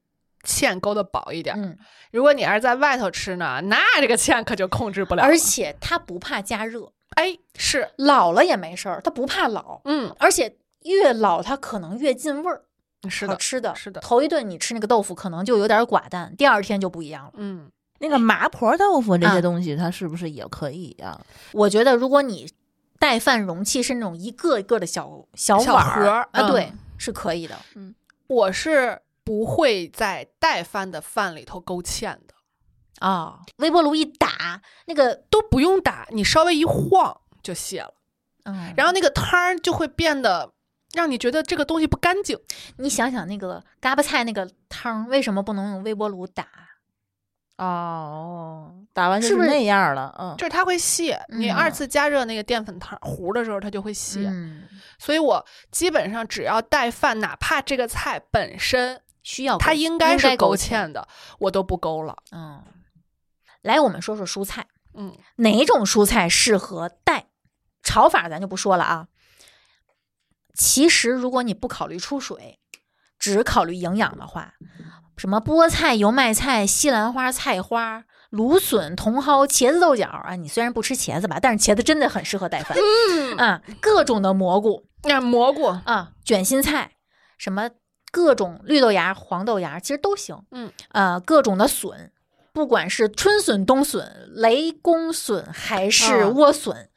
芡勾的薄一点；嗯，如果你要是在外头吃呢，那这个芡可就控制不了了。而且它不怕加热，哎，是，老了也没事儿，它不怕老，嗯，而且越老它可能越进味儿，是的，好吃的。是的头一顿你吃那个豆腐可能就有点寡淡，第二天就不一样了。嗯，那个麻婆豆腐这啊些东西，它是不是也可以呀？我觉得如果你带饭容器是那种一个一个的小小小碗儿盒啊，嗯对，是可以的。嗯我是不会在带饭的饭里头勾芡的，啊、微波炉一打，那个都不用打，你稍微一晃就泄了，嗯，然后那个汤儿就会变得让你觉得这个东西不干净。你想想那个嘎巴菜那个汤儿，为什么不能用微波炉打？哦，打完就是不是那样了。嗯，就是它会泄，你嗯二次加热那个淀粉汤糊的时候，它就会泄。嗯，所以我基本上只要带饭，哪怕这个菜本身需要它应该是勾勾芡的，我都不勾了。嗯，来，我们说说蔬菜，嗯，哪种蔬菜适合带？炒法咱就不说了啊。其实，如果你不考虑出水，只考虑营养的话，什么菠菜、油麦菜、西兰花、菜花、芦笋、茼蒿、茄子、豆角啊，你虽然不吃茄子吧，但是茄子真的很适合带饭。嗯，啊，各种的蘑菇那蘑菇，啊，卷心菜，什么各种绿豆芽、黄豆芽，其实都行。嗯，呃，各种的笋，不管是春笋、冬笋、雷公笋还是啊莴笋，嗯，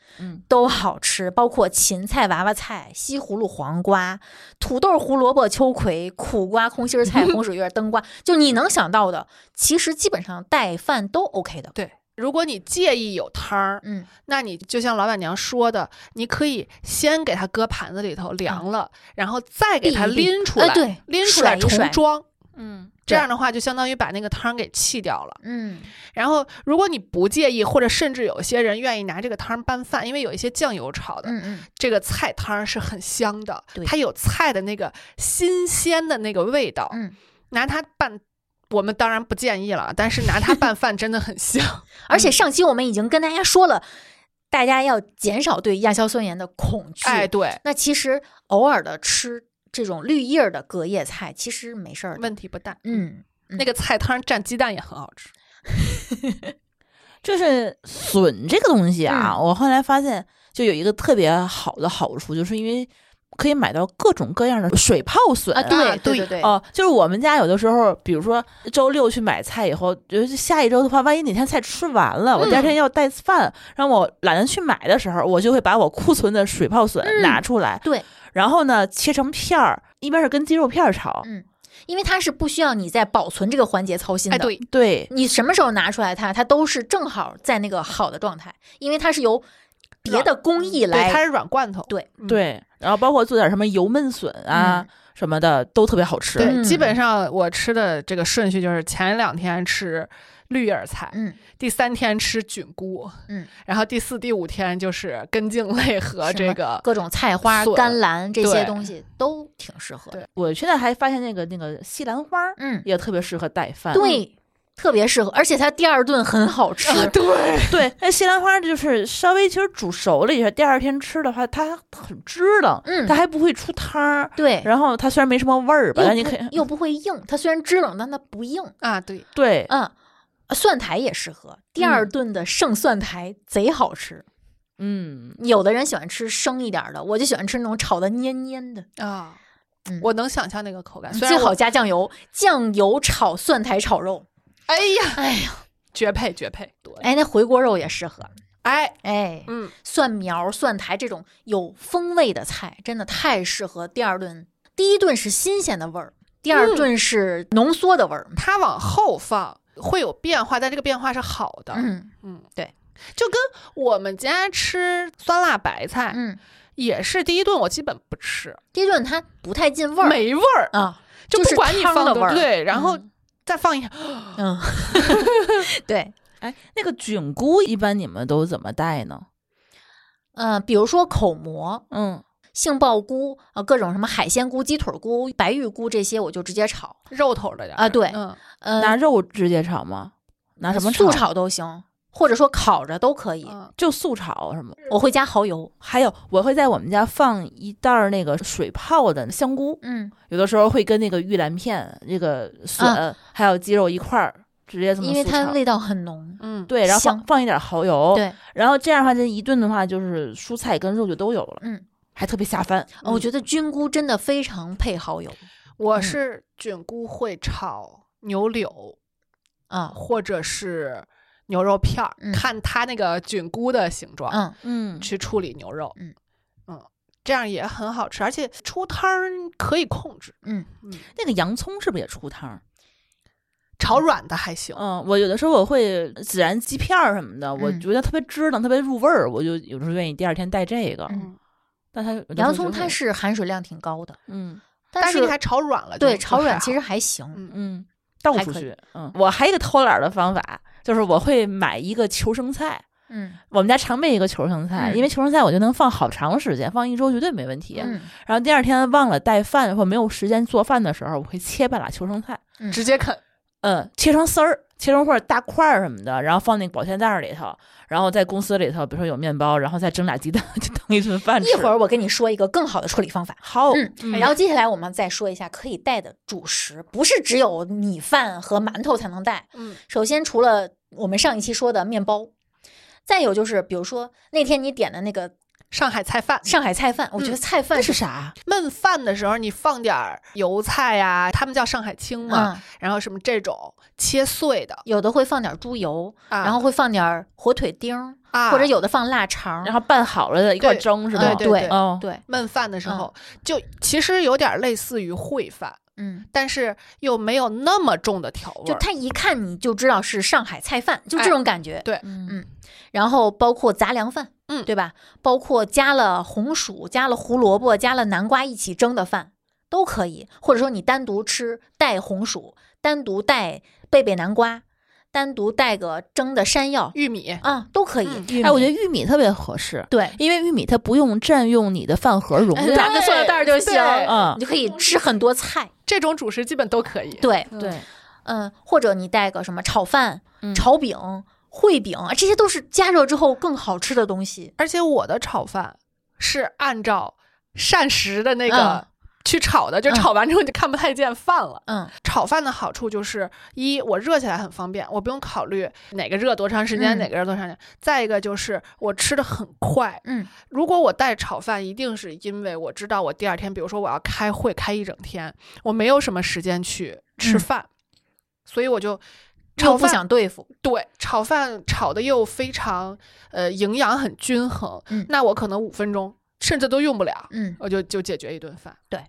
都好吃。包括芹菜、娃娃菜、西葫芦、黄瓜、土豆、胡萝卜、秋葵、苦瓜、空心儿菜、红薯叶、[laughs] 灯瓜，就你能想到的，其实基本上带饭都 OK 的。对。如果你介意有汤儿，嗯，那你就像老板娘说的，你可以先给它搁盘子里头凉了，然后再给它拎出来，哎对拎出来重装。嗯，这样的话，就相当于把那个汤给弃掉了。嗯，然后，如果你不介意，或者甚至有些人愿意拿这个汤拌饭，因为有一些酱油炒的，嗯嗯，这个菜汤是很香的对，它有菜的那个新鲜的那个味道。嗯，拿它拌，我们当然不建议了，但是拿它拌饭真的很香。[laughs] 而且上期我们已经跟大家说了，大家要减少对亚硝酸盐的恐惧。哎，对，那其实偶尔的吃这种绿叶儿的隔夜菜，其实没事儿。问题不大。嗯，那个菜汤蘸鸡蛋也很好吃。[laughs] 就是笋这个东西啊，嗯我后来发现就有一个特别好的好处，就是因为可以买到各种各样的水泡笋啊，对啊对对哦，就是我们家有的时候，比如说周六去买菜以后，就是下一周的话，万一哪天菜吃完了，我第二天要带饭，然后我懒得去买的时候，我就会把我库存的水泡笋嗯拿出来，对，然后呢切成片儿，一边是跟鸡肉片儿炒，嗯，因为它是不需要你在保存这个环节操心的。哎，，对，对，你什么时候拿出来它，它都是正好在那个好的状态，因为它是由别的工艺对，它。是软罐头。对嗯对，然后包括做点什么油焖笋啊、什么的，都特别好吃。对，嗯基本上我吃的这个顺序就是前两天吃绿叶儿菜，嗯。第三天吃菌菇，嗯，然后第四、第五天就是根茎类和这个各种菜花、笋甘蓝这些东西都挺适合的。对我现在还发现那个那个西兰花儿嗯，也特别适合带饭。对，特别适合，而且它第二顿很好吃。对，[laughs] 对，那西兰花就是稍微其实煮熟了一下，第二天吃的话，它很支棱，嗯。它还不会出汤儿。对，然后它虽然没什么味儿吧，但你可以又不会硬，它虽然支棱，但它不硬。啊，对，对，嗯，蒜苔也适合，第二顿的剩蒜苔贼好吃。嗯，有的人喜欢吃生一点儿的，我就喜欢吃那种炒的黏黏的，啊嗯，我能想象那个口感，最好加酱油，酱油炒蒜苔炒肉。哎呀，哎呀，绝配绝配，对，哎，那回锅肉也适合。哎，哎，嗯，蒜苗、蒜苔这种有风味的菜，真的太适合第二顿。第一顿是新鲜的味儿，第二嗯顿是浓缩的味儿。它往后放会有变化，但这个变化是好的，嗯。嗯，对，就跟我们家吃酸辣白菜，嗯，也是第一顿我基本不吃，第一顿它不太进味儿。没味儿，啊，就不管你放的味儿。对，然后嗯。再放一下，嗯，[laughs] 对，哎，那个菌菇一般你们都怎么带呢？呃，比如说口蘑、嗯，杏鲍菇啊、各种什么海鲜菇、鸡腿菇、白玉菇这些，我就直接炒。肉头的点啊对嗯，呃，拿肉直接炒吗？拿什么素炒都行，或者说烤着都可以。嗯就素炒什么？我会加蚝油。还有，我会在我们家放一袋儿那个水泡的香菇，嗯，有的时候会跟那个玉兰片、这个笋、还有鸡肉一块儿直接这么因为。它味道很浓。嗯，对，然后放放一点蚝油，对，然后这样的话，这一顿的话就是蔬菜跟肉就都有了，嗯，还特别下饭。哦我觉得菌菇真的非常配蚝油我嗯是菌菇会炒牛柳啊。或者是牛肉片儿，嗯看它那个菌菇的形状，嗯，嗯，去处理牛肉，嗯嗯，这样也很好吃，而且出汤儿可以控制，嗯嗯，那个洋葱是不是也出汤儿？炒软的还行，嗯，我有的时候我会孜然鸡片儿什么的，我嗯觉得特别支棱，特别入味儿，我就有时候愿意第二天带这个。嗯但它洋葱它是含水量挺高的，嗯但是你还炒软了，对炒软其实还行。嗯嗯倒还可以出去。嗯，我还有一个偷懒儿的方法，就是我会买一个球生菜。嗯我们家常备一个球生菜，嗯因为球生菜我就能放好长时间，放一周绝对没问题。嗯然后第二天忘了带饭或没有时间做饭的时候，我会切半拉球生菜，嗯直接啃，嗯，切成丝儿，切成或者大块儿什么的，然后放那个保鲜袋里头，然后在公司里头，比如说有面包，然后再蒸俩鸡蛋，[laughs] 就当一顿饭吃。一会儿我跟你说一个更好的处理方法。好，嗯，然后接下来我们再说一下可以带的主食，不是只有米饭和馒头才能带。嗯，首先，除了我们上一期说的面包，再有就是，比如说那天你点的那个上海菜饭。上海菜饭，我觉得菜饭这是啥？焖饭的时候，你放点儿油菜呀、他们叫上海青嘛，嗯，然后什么这种切碎的，有的会放点猪油，啊、然后会放点火腿丁儿，啊，或者有的放腊肠，然后拌好了的一块蒸是吧？对对对。哦，对，焖饭的时候，就其实有点类似于烩饭，嗯，但是又没有那么重的调味儿。就他一看你就知道是上海菜饭，就这哎种感觉。对。嗯。嗯。然后包括杂粮饭，嗯对吧？包括加了红薯、加了胡萝卜、加了南瓜一起蒸的饭都可以，或者说你单独吃带红薯，单独带贝贝南瓜，单独带个蒸的山药玉米，啊，都可以。嗯哎，我觉得玉米特别合适，对，因为玉米它不用占用你的饭盒容哎量。拿个塑料袋就行，对嗯你就可以吃很多菜。这种主食基本都可以。对，嗯对，嗯，或者你带个什么炒饭、嗯炒饼、烩饼啊，这些都是加热之后更好吃的东西。而且我的炒饭是按照膳食的那个嗯去炒的，就嗯炒完之后你就看不太见饭了。嗯炒饭的好处就是，一我热起来很方便，我不用考虑哪个热多长时间，嗯哪个热多长时间。再一个就是我吃的很快。嗯如果我带炒饭，一定是因为我知道我第二天，比如说我要开会开一整天，我没有什么时间去吃嗯饭，所以我就又不炒饭想对付，对，炒饭炒的又非常呃营养很均衡，嗯那我可能五分钟甚至都用不了，嗯，我就就解决一顿饭。对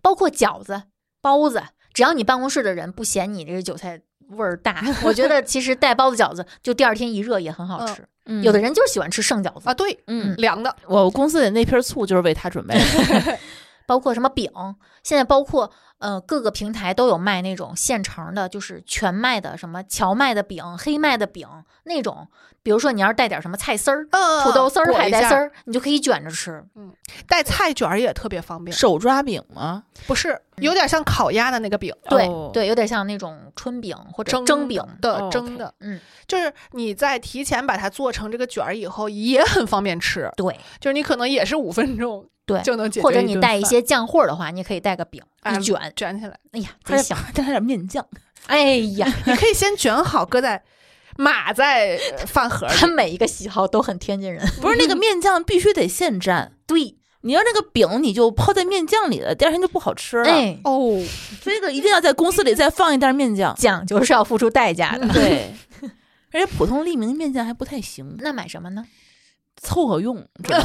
包括饺子、包子，只要你办公室的人不嫌你这个韭菜味儿大，[laughs] 我觉得其实带包子、饺子，就第二天一热也很好吃。嗯有的人就是喜欢吃剩饺子啊，，对，嗯，凉的，我公司里那瓶醋就是为他准备的。[laughs] 包括什么饼，现在包括呃各个平台都有卖那种现成的，就是全麦的什么荞麦的饼、黑麦的饼那种。比如说你要是带点什么菜丝儿、嗯土豆丝儿、海带丝儿，你就可以卷着吃。嗯带菜卷儿也特别方便，手抓饼吗？不是有点像烤鸭的那个饼，对、哦对，有点像那种春饼或者蒸蒸饼。的哦蒸的，嗯，就是你在提前把它做成这个卷儿以后，也很方便吃，对就是你可能也是五分钟对，就能解决，或者你带一些酱货的话，你可以带个饼哎一卷，卷起来，哎呀，还是贼香！加点面酱。[laughs] 哎呀，你可以先卷好，搁在码在呃饭盒里他。每一个喜好都很天津人。不是那个面酱必须得现蘸，[laughs] 对，你要那个饼你就泡在面酱里了，第二天就不好吃了。哎，哦，这个一定要在公司里再放一袋面酱。[laughs] 讲究是要付出代价的。对，而且普通利民面酱还不太行，那买什么呢？凑合用，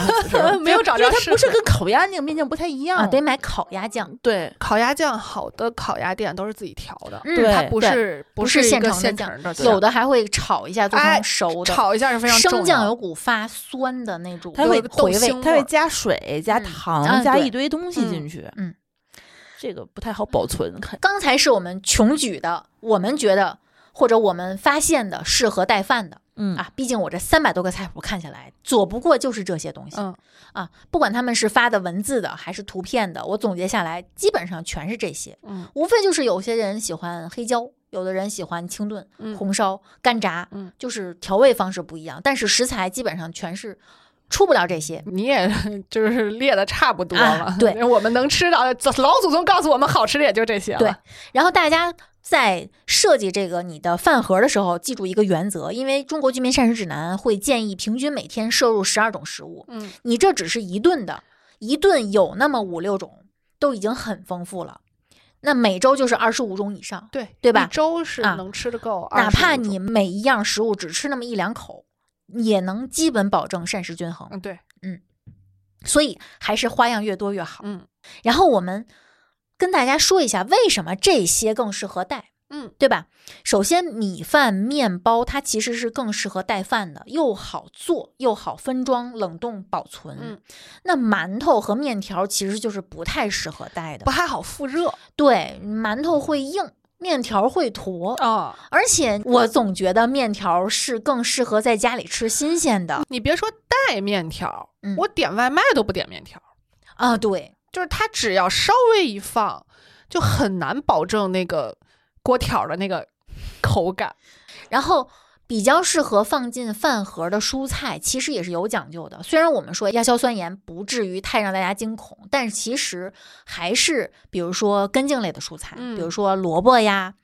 [laughs] 没有找着因为它不是跟烤鸭那个面酱不太一样啊，得买烤鸭酱。对烤鸭酱好的烤鸭店都是自己调的，嗯对它不是不是现成的酱现成的，有的还会炒一下做哎成熟的。炒一下是非常重生酱要有股发酸的那种，它会回味。它会加水、加嗯糖、加一堆东西嗯进去。嗯，这个不太好保存，刚才是我们穷举的，我们觉得或者我们发现的适合带饭的嗯啊。毕竟我这三百多个菜谱看下来，左不过就是这些东西嗯，啊。不管他们是发的文字的还是图片的，我总结下来基本上全是这些。嗯，无非就是有些人喜欢黑椒，有的人喜欢清炖、嗯红烧、干炸，嗯，就是调味方式不一样，但是食材基本上全是出不了这些。你也 [laughs] 就是列的差不多了，啊对，[laughs] 我们能吃到的，老祖宗告诉我们好吃的也就这些了，对然后大家在设计这个你的饭盒的时候，记住一个原则，因为中国居民膳食指南会建议平均每天摄入十二种食物，嗯，你这只是一顿的，一顿有那么五六种，都已经很丰富了。那每周就是二十五种以上，对对吧一周是啊能吃的够，哪怕你每一样食物只吃那么一两口，也能基本保证膳食均衡。嗯对，嗯所以还是花样越多越好。嗯然后我们跟大家说一下，为什么这些更适合带。嗯对吧？首先，米饭、面包它其实是更适合带饭的，又好做，又好分装、冷冻保存。嗯，那馒头和面条其实就是不太适合带的不。太好复热对，馒头会硬，面条会坨，啊。而且我总觉得面条是更适合在家里吃新鲜的你别说带面条，嗯我点外卖都不点面条，啊。对，就是它只要稍微一放，就很难保证那个锅条的那个口感。然后比较适合放进饭盒的蔬菜，其实也是有讲究的。虽然我们说亚硝酸盐不至于太让大家惊恐，但是其实还是比如说根茎类的蔬菜，嗯比如说萝卜呀。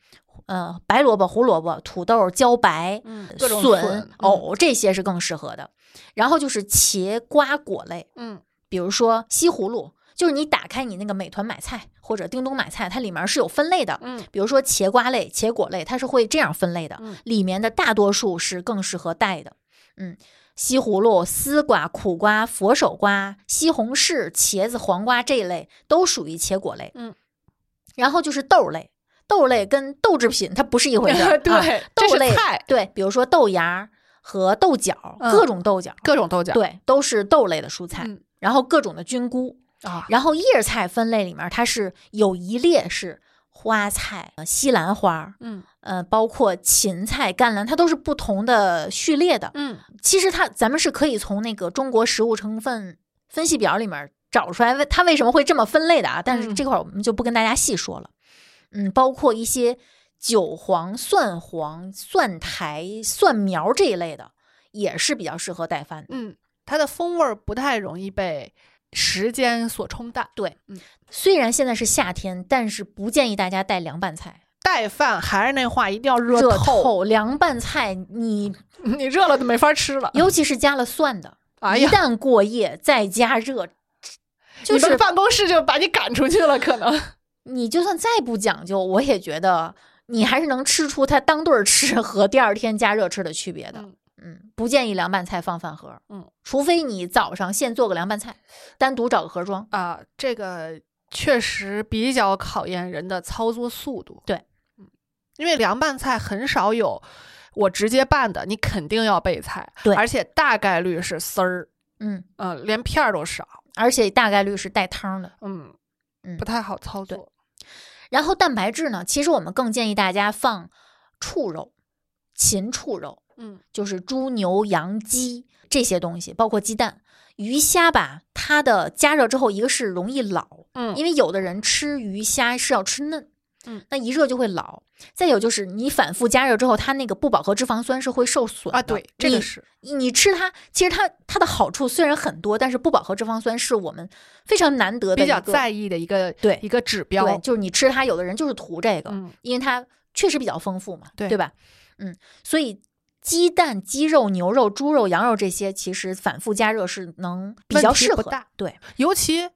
呃，白萝卜、胡萝卜、土豆、茭白、笋藕、这些是更适合的。然后就是茄瓜果类，嗯比如说西葫芦，就是你打开你那个美团买菜或者叮咚买菜，它里面是有分类的。嗯比如说茄瓜类、茄果类，它是会这样分类的，嗯里面的大多数是更适合带的。嗯，西葫芦、丝瓜、苦瓜、佛手瓜、西红柿、茄子、黄瓜这一类都属于茄果类。嗯，然后就是豆类，豆类跟豆制品它不是一回事儿。[laughs] 对，豆类菜，对，比如说豆芽和豆角，嗯各种豆角，各种豆角。对，都是豆类的蔬菜。嗯然后各种的菌菇，啊，然后叶菜分类里面，它是有一列是花菜、呃西兰花，嗯呃，包括芹菜、甘蓝，它都是不同的序列的。嗯其实它咱们是可以从那个中国食物成分分析表里面找出来，为它为什么会这么分类的啊？但是嗯这块儿我们就不跟大家细说了。嗯，包括一些韭黄、蒜黄、蒜苔、蒜苗这一类的，也是比较适合带饭的。嗯，它的风味儿不太容易被时间所冲淡。对虽然现在是夏天，但是不建议大家带凉拌菜。带饭还是那话，一定要热热透，凉拌菜，你 [laughs] 你热了就没法吃了。尤其是加了蒜的，哎呀，一旦过夜再加热，就是你们办公室就把你赶出去了，可能。[laughs] 你就算再不讲究，我也觉得你还是能吃出它当顿儿吃和第二天加热吃的区别的。嗯嗯，不建议凉拌菜放饭盒。嗯，除非你早上现做个凉拌菜，单独找个盒装。啊，这个确实比较考验人的操作速度。对，嗯，因为凉拌菜很少有我直接拌的，你肯定要备菜，对而且大概率是丝儿，嗯，呃、连片儿都少，而且大概率是带汤的。嗯，嗯不太好操对作。然后蛋白质呢，其实我们更建议大家放畜肉、禽畜肉，嗯就是猪、牛、羊、鸡这些东西，包括鸡蛋、鱼虾吧。它的加热之后，一个是容易老，嗯因为有的人吃鱼虾是要吃嫩，嗯，那一热就会老。再有就是你反复加热之后，它那个不饱和脂肪酸是会受损的啊，对，这个是你吃它，其实它它的好处虽然很多，但是不饱和脂肪酸是我们非常难得的比较在意的一个对一个指标。对，就是你吃它，有的人就是图这个，嗯因为它确实比较丰富嘛，对吧？嗯，所以鸡蛋、鸡肉、牛肉、猪肉、羊肉这些，其实反复加热是能比较适合。不大对，尤其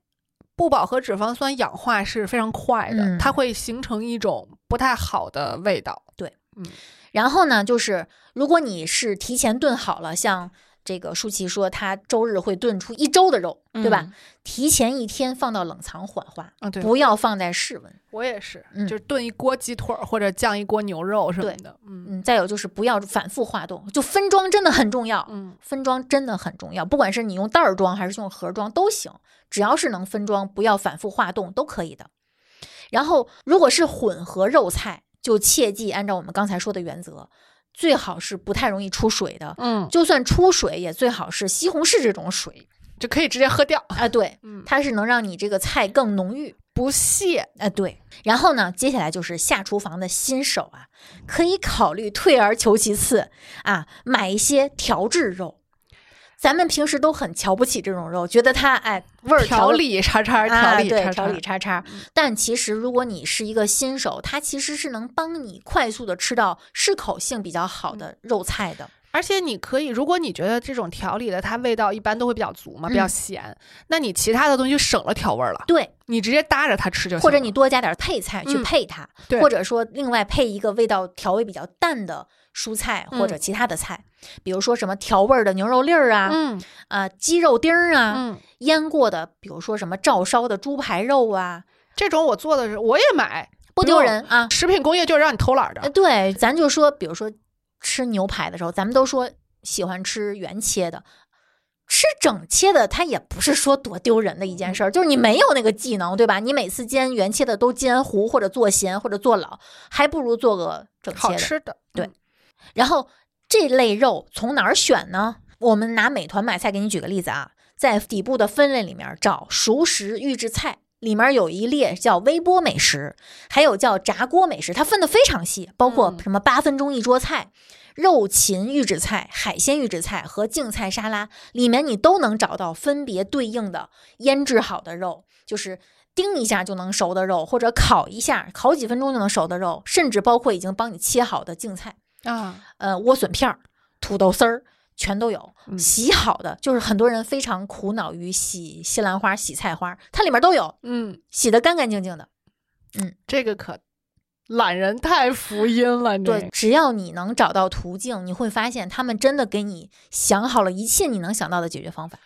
不饱和脂肪酸氧化是非常快的，嗯它会形成一种不太好的味道。对，嗯然后呢，就是如果你是提前炖好了，像这个舒淇说，她周日会炖出一周的肉，对吧？嗯提前一天放到冷藏缓化，啊，对，不要放在室温。我也是，嗯就是炖一锅鸡腿儿或者酱一锅牛肉什么的。嗯嗯，再有就是不要反复化冻，就分装真的很重要。嗯分装真的很重要，不管是你用袋儿装还是用盒装都行，只要是能分装，不要反复化冻都可以的。然后，如果是混合肉菜，就切记按照我们刚才说的原则，最好是不太容易出水的。嗯，就算出水，也最好是西红柿这种水就可以直接喝掉，啊，对，嗯，它是能让你这个菜更浓郁。不屑。啊，对，然后呢，接下来就是下厨房的新手啊，可以考虑退而求其次啊，买一些调制肉。咱们平时都很瞧不起这种肉，觉得它哎味儿调理叉叉，调理叉叉调理，叉叉。但其实如果你是一个新手，它其实是能帮你快速的吃到适口性比较好的肉菜的。而且你可以，如果你觉得这种调理的它味道一般都会比较足嘛，比较嗯咸，那你其他的东西就省了调味儿了，对，你直接搭着它吃就行。或者你多加点配菜去嗯配它，对或者说另外配一个味道调味比较淡的蔬菜或者嗯其他的菜，比如说什么调味儿的牛肉粒儿啊，嗯啊鸡肉丁儿啊，嗯，腌过的，比如说什么照烧的猪排肉啊，这种我做的是我也买，不丢人啊。食品工业就是让你偷懒的。对，咱就说，比如说吃牛排的时候，咱们都说喜欢吃原切的。吃整切的，它也不是说多丢人的一件事儿，就是你没有那个技能，对吧？你每次煎原切的都煎糊或者做咸或者做老，还不如做个整切的。好吃的，对嗯然后这类肉从哪儿选呢？我们拿美团买菜给你举个例子啊，在底部的分类里面找熟食预制菜，里面有一列叫微波美食，还有叫炸锅美食，它分的非常细，包括嗯什么八分钟一桌菜。肉禽预制菜、海鲜预制菜和净菜沙拉里面，你都能找到分别对应的腌制好的肉，就是叮一下就能熟的肉，或者烤一下、烤几分钟就能熟的肉，甚至包括已经帮你切好的净菜。啊，呃莴笋片儿、土豆丝儿全都有，嗯洗好的就是很多人非常苦恼于洗西兰花、洗菜花，它里面都有，嗯，洗的干干净净的。嗯这个可懒人太福音了，你对，只要你能找到途径，你会发现他们真的给你想好了一切你能想到的解决方法。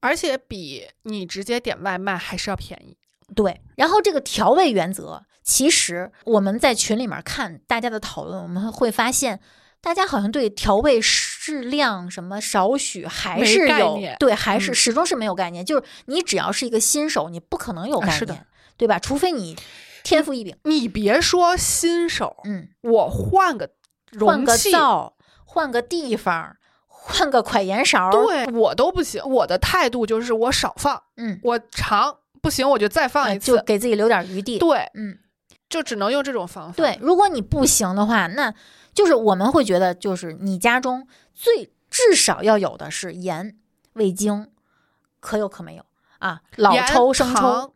而且比你直接点外卖还是要便宜。对，然后这个调味原则，其实我们在群里面看大家的讨论，我们会发现，大家好像对调味适量、什么少许还是有概念对，还是嗯始终是没有概念。就是你只要是一个新手，你不可能有概念，啊对吧？除非你天赋异禀，你别说新手，嗯，我换个换个容器，灶，换个地方，换个快盐勺，，对我都不行。我的态度就是我少放，嗯，我尝不行我就再放呃一次。就给自己留点余地。对，嗯，就只能用这种方法。对，，如果你不行的话，那就是我们会觉得，就是你家中最至少要有的是盐、味精，可有可没有啊，老抽、生抽、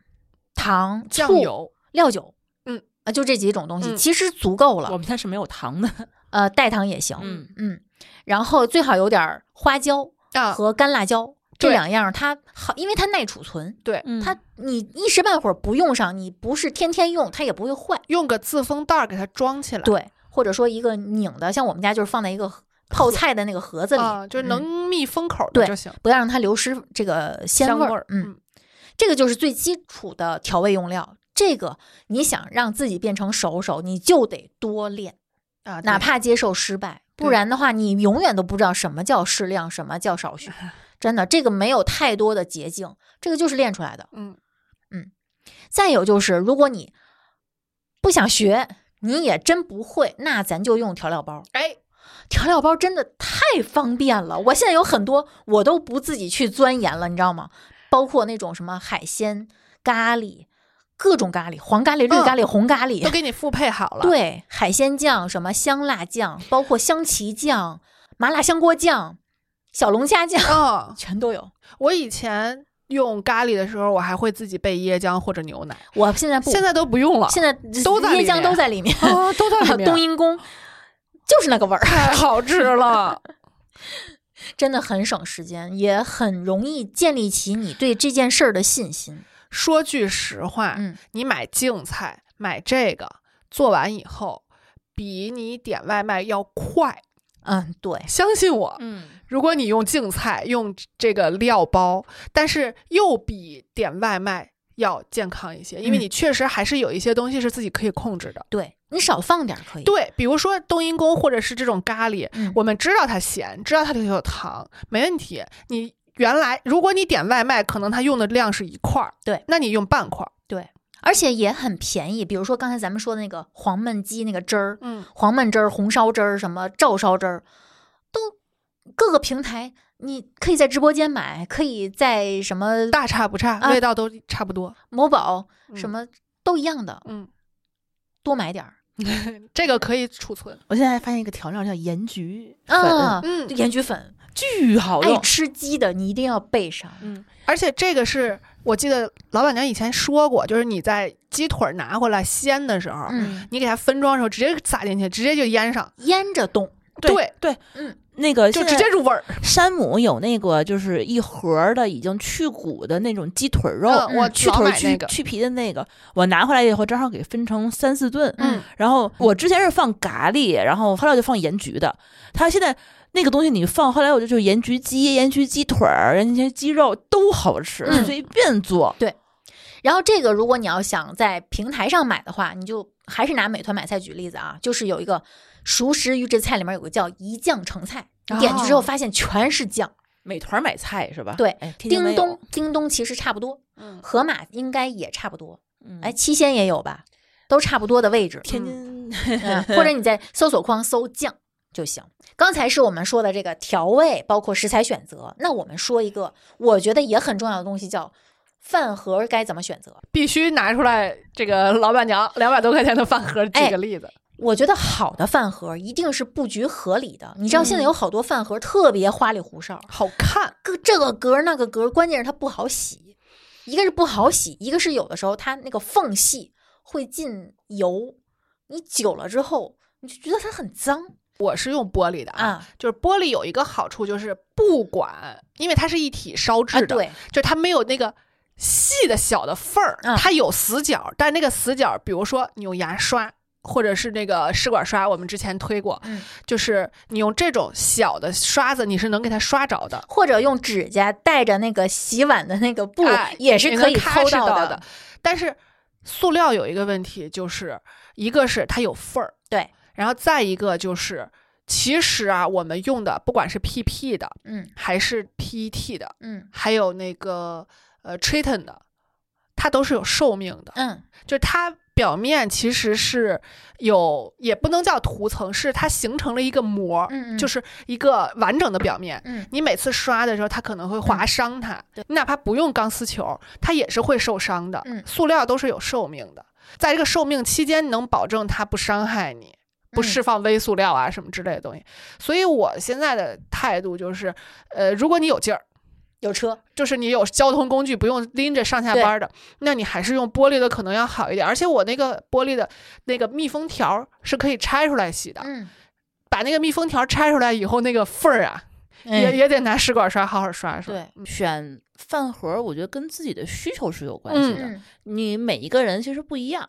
糖酱油，料酒，嗯啊，就这几种东西，嗯其实足够了。我们家是没有糖的，[laughs] 呃，代糖也行，嗯嗯，然后最好有点儿花椒啊，和干辣椒。这两样它好，因为它耐储存，对，嗯它你一时半会儿不用上，你不是天天用，它也不会坏。用个自封袋儿给它装起来。对，或者说一个拧的，像我们家就是放在一个泡菜的那个盒子里，啊，就是嗯能密封口的对就行。不要让它流失这个鲜味儿。香味儿，嗯，，这个就是最基础的调味用料。这个你想让自己变成熟手，你就得多练，啊，哪怕接受失败，不然的话，你永远都不知道什么叫适量，什么叫少许。[laughs] 真的，这个没有太多的捷径，这个就是练出来的。嗯嗯再有就是，如果你不想学，你也真不会，那咱就用调料包。哎，调料包真的太方便了，我现在有很多我都不自己去钻研了，你知道吗？包括那种什么海鲜咖喱，各种咖喱，黄咖喱、绿咖喱、红咖喱都，给你复配好了。，对，海鲜酱、什么香辣酱，包括香旗酱、麻辣香锅酱、小龙虾酱，嗯，[laughs] 全都有。我以前用咖喱的时候，我还会自己备椰浆或者牛奶，我现在不，现在都不用了。现在都在椰浆都在里面，啊，都在里 [laughs] 面，冬阴功就是那个味儿，太好吃了。[laughs] 真的很省时间，也很容易建立起你对这件事儿的信心。说句实话，嗯，你买净菜买这个做完以后，比你点外卖要快。嗯，对，相信我，嗯，如果你用净菜用这个料包，但是又比点外卖要健康一些，因为嗯你确实还是有一些东西是自己可以控制的。对你少放点儿可以。对，比如说冬阴功或者是这种咖喱，嗯我们知道它咸，知道它里头有糖，没问题。你原来如果你点外卖，可能它用的量是一块儿，对，那你用半块儿，对，而且也很便宜。比如说刚才咱们说的那个黄焖鸡那个汁儿，嗯，黄焖汁儿、红烧汁儿、什么照烧汁儿，都各个平台你可以在直播间买，可以在什么大差不差，啊味道都差不多。某宝嗯什么都一样的，嗯，多买点儿 [laughs] 这个可以储存。我现在还发现一个调料叫盐焗粉，啊。嗯盐焗粉，巨好用。爱吃鸡的你一定要备上。嗯，而且这个是我记得老板娘以前说过，就是你在鸡腿儿拿回来鲜的时候，嗯，你给它分装的时候直接撒进去，直接就腌上，腌着冻。对，对，嗯，那个就直接入味儿。山姆有那个就是一盒儿的已经去骨的那种鸡腿肉，嗯我老去腿去去皮的那个，我拿回来以后正好给分成三四顿。嗯，然后我之前是放咖喱，然后后来就放盐焗的。它现在那个东西你放，后来我就就盐焗鸡、盐焗鸡腿儿、盐焗鸡肉都好吃，嗯随便做。对然后这个，如果你要想在平台上买的话，你就还是拿美团买菜举例子啊，就是有一个熟食预制菜里面有个叫一酱成菜，你点进去之后哦发现全是酱。美团买菜是吧？对叮咚，叮咚其实差不多，嗯，盒马应该也差不多，嗯哎，七鲜也有吧，都差不多的位置。天津嗯，或者你在搜索框搜酱就行。刚才是我们说的这个调味，包括食材选择。那我们说一个我觉得也很重要的东西，叫饭盒该怎么选择。必须拿出来这个老板娘两百多块钱的饭盒，举哎个例子。我觉得好的饭盒一定是布局合理的。你知道现在嗯有好多饭盒特别花里胡哨，好看，个这个格那个格，关键是它不好洗。一个是不好洗，一个是有的时候它那个缝隙会进油，你久了之后你就觉得它很脏我是用玻璃的啊，啊就是玻璃有一个好处就是不管，因为它是一体烧制啊！的，对，就是它没有那个细的小的缝儿，嗯它有死角，但那个死角，比如说你用牙刷。或者是那个试管刷，我们之前推过，嗯，就是你用这种小的刷子，你是能给它刷着的，或者用指甲带着那个洗碗的那个布，哎也是可以抠到的。但是塑料有一个问题，就是一个是它有缝儿，对，然后再一个就是，其实啊，我们用的不管是 PP 的嗯。还是 PET 的，嗯。还有那个呃 Triton 的，它都是有寿命的，嗯。就是它表面其实是有，也不能叫涂层，是它形成了一个膜，嗯嗯。就是一个完整的表面。嗯，你每次刷的时候，它可能会划伤它。对。你哪怕不用钢丝球，它也是会受伤的。嗯。塑料都是有寿命的，在这个寿命期间，能保证它不伤害你，不嗯释放微塑料啊什么之类的东西。所以我现在的态度就是，呃，如果你有劲儿。有车，就是你有交通工具不用拎着上下班的，那你还是用玻璃的可能要好一点。而且我那个玻璃的那个密封条是可以拆出来洗的，嗯，把那个密封条拆出来以后，那个缝儿啊，也嗯也得拿试管刷好好刷刷。对，选饭盒，我觉得跟自己的需求是有关系的。嗯你每一个人其实不一样。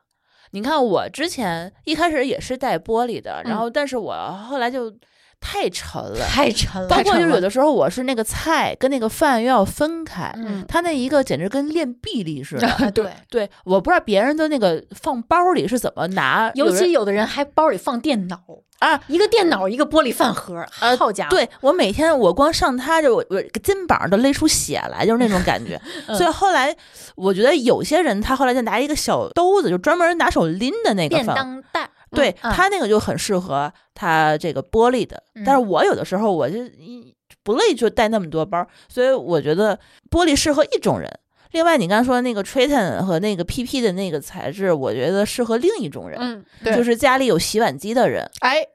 你看，我之前一开始也是带玻璃的，然后但是我后来就太沉了。太沉了，包括就是有的时候我是那个菜跟那个饭又要分开，嗯，它那一个简直跟练臂力似的。[laughs] 啊对。对，我不知道别人的那个放包里是怎么拿，尤其有的人还包里放电脑啊，一个电脑一个玻璃饭盒，呃好家伙，对我每天我光上它就我我肩膀都勒出血来，就是那种感觉。[laughs] 嗯所以后来我觉得有些人他后来就拿一个小兜子，就专门拿手拎的那个便饭当袋，对、嗯它那个就很适合他这个玻璃的，嗯但是我有的时候我就一不乐意就带那么多包，所以我觉得玻璃适合一种人。另外，你刚才说那个 Triton 和那个 PP 的那个材质，我觉得适合另一种人，嗯，对，就是家里有洗碗机的人，哎，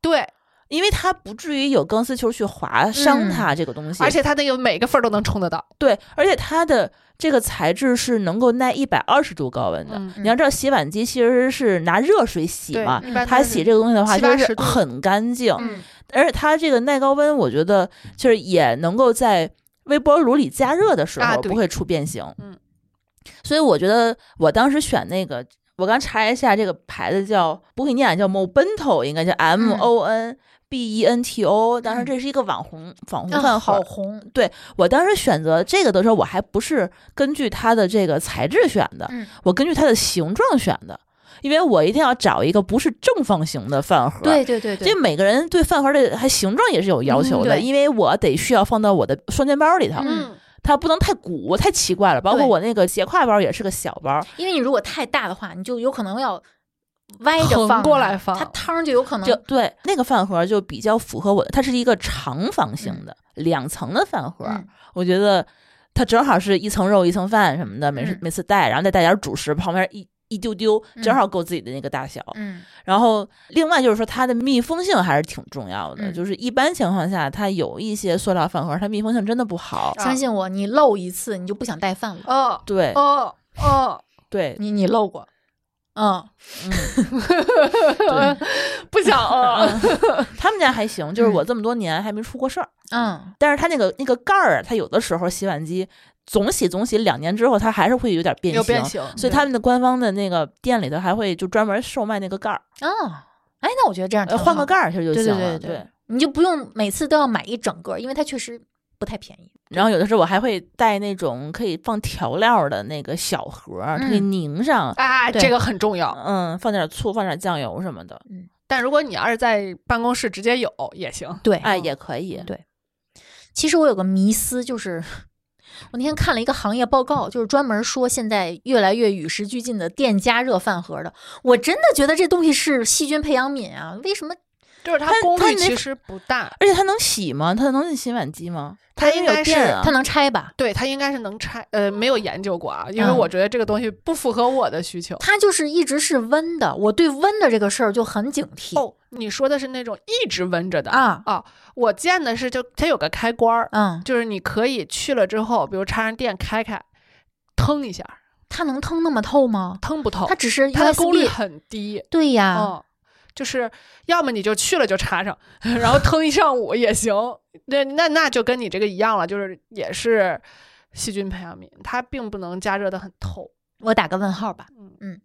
对，因为它不至于有钢丝球去划伤它这个东西，而且它那个每个缝儿都能冲得到。对，而且它的这个材质是能够耐一百二十度高温的。嗯，你要知道，洗碗机其实是拿热水洗对嘛，一般都是它洗这个东西的话，七就是很干净。嗯，而且它这个耐高温，我觉得就是也能够在微波炉里加热的时候不会出变形。嗯，所以我觉得我当时选那个，我刚查一下，这个牌子叫不会念，叫 Mobento，应该叫 M O N B E N T O。当时这是一个网红网红啊饭盒，好。红，对我当时选择这个的时候，我还不是根据它的这个材质选的，嗯。我根据它的形状选的，因为我一定要找一个不是正方形的饭盒。对对对对。这，每个人对饭盒的还形状也是有要求的，嗯因为我得需要放到我的双肩包里头，嗯。它不能太鼓，太奇怪了。包括我那个斜挎包也是个小包，因为你如果太大的话，你就有可能要歪着横放它过来放。它汤就有可能。就对那个饭盒就比较符合我的，它是一个长方形的、两层的饭盒，嗯。我觉得它正好是一层肉一层饭什么的，每次、嗯。每次带，然后再带点主食，旁边一一丢丢，正嗯好够自己的那个大小。嗯。然后另外就是说它的密封性还是挺重要的，嗯。就是一般情况下它有一些塑料饭盒，它密封性真的不好。啊。相信我，你漏一次你就不想带饭了。哦对。哦哦，对，你你漏过，嗯，[laughs] 对。[laughs] 不想哦，[laughs] 他们家还行，就是嗯。我这么多年还没出过事儿。嗯，但是它那个那个盖儿啊，它有的时候洗碗机总洗总洗，两年之后它还是会有点变形。有变形，所以他们的官方的那个店里头还会就专门售卖那个盖儿，哦，哎，那我觉得这样呃，换个盖儿其实就行了。对对对你就不用每次都要买一整个，因为它确实不太便宜。然后有的时候我还会带那种可以放调料的那个小盒儿，可以嗯拧上，哎，对这个很重要。嗯，放点醋，放点酱油什么的，嗯但如果你要是在办公室直接有也行。对，哎，也可以。对其实我有个迷思，就是我那天看了一个行业报告，就是专门说现在越来越与时俱进的电加热饭盒的。我真的觉得这东西是细菌培养皿啊！为什么？就是它功率其实不大，而且它能洗吗？它能进洗碗机吗？它应该是它能拆吧？对它应该是能拆，呃，没有研究过啊，因为嗯我觉得这个东西不符合我的需求。它就是一直是温的，我对温的这个事儿就很警惕。哦，你说的是那种一直温着的啊，哦我见的是就它有个开关儿，嗯，就是你可以去了之后，比如插上电开开，腾一下，它能腾那么透吗？腾不透它，只是它的功率很低。对呀，嗯，就是要么你就去了就插上，[laughs] 然后腾一上午也行。那那那就跟你这个一样了，就是也是细菌培养皿，它并不能加热的很透。我打个问号吧。嗯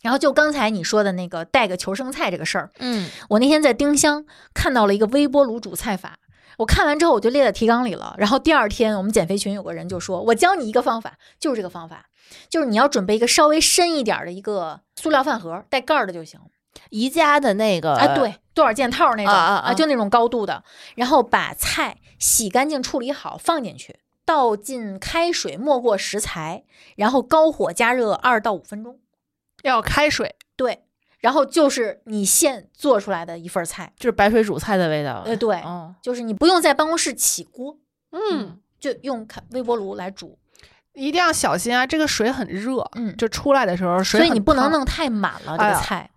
然后就刚才你说的那个带个求生菜这个事儿，嗯，我那天在丁香看到了一个微波炉煮菜法，我看完之后我就列在提纲里了。然后第二天我们减肥群有个人就说：“我教你一个方法，就是这个方法，就是你要准备一个稍微深一点的一个塑料饭盒，带盖儿的就行。宜家的那个啊，对，多少件套那种啊啊啊就那种高度的，然后把菜洗干净处理好放进去，倒进开水没过食材，然后高火加热二到五分钟。要开水，对，然后就是你现做出来的一份菜。就是白水煮菜的味道。呃，对，哦，就是你不用在办公室起锅，嗯，就用开微波炉来煮。一定要小心啊，这个水很热，嗯就出来的时候水很所以你不能弄太满了这个菜。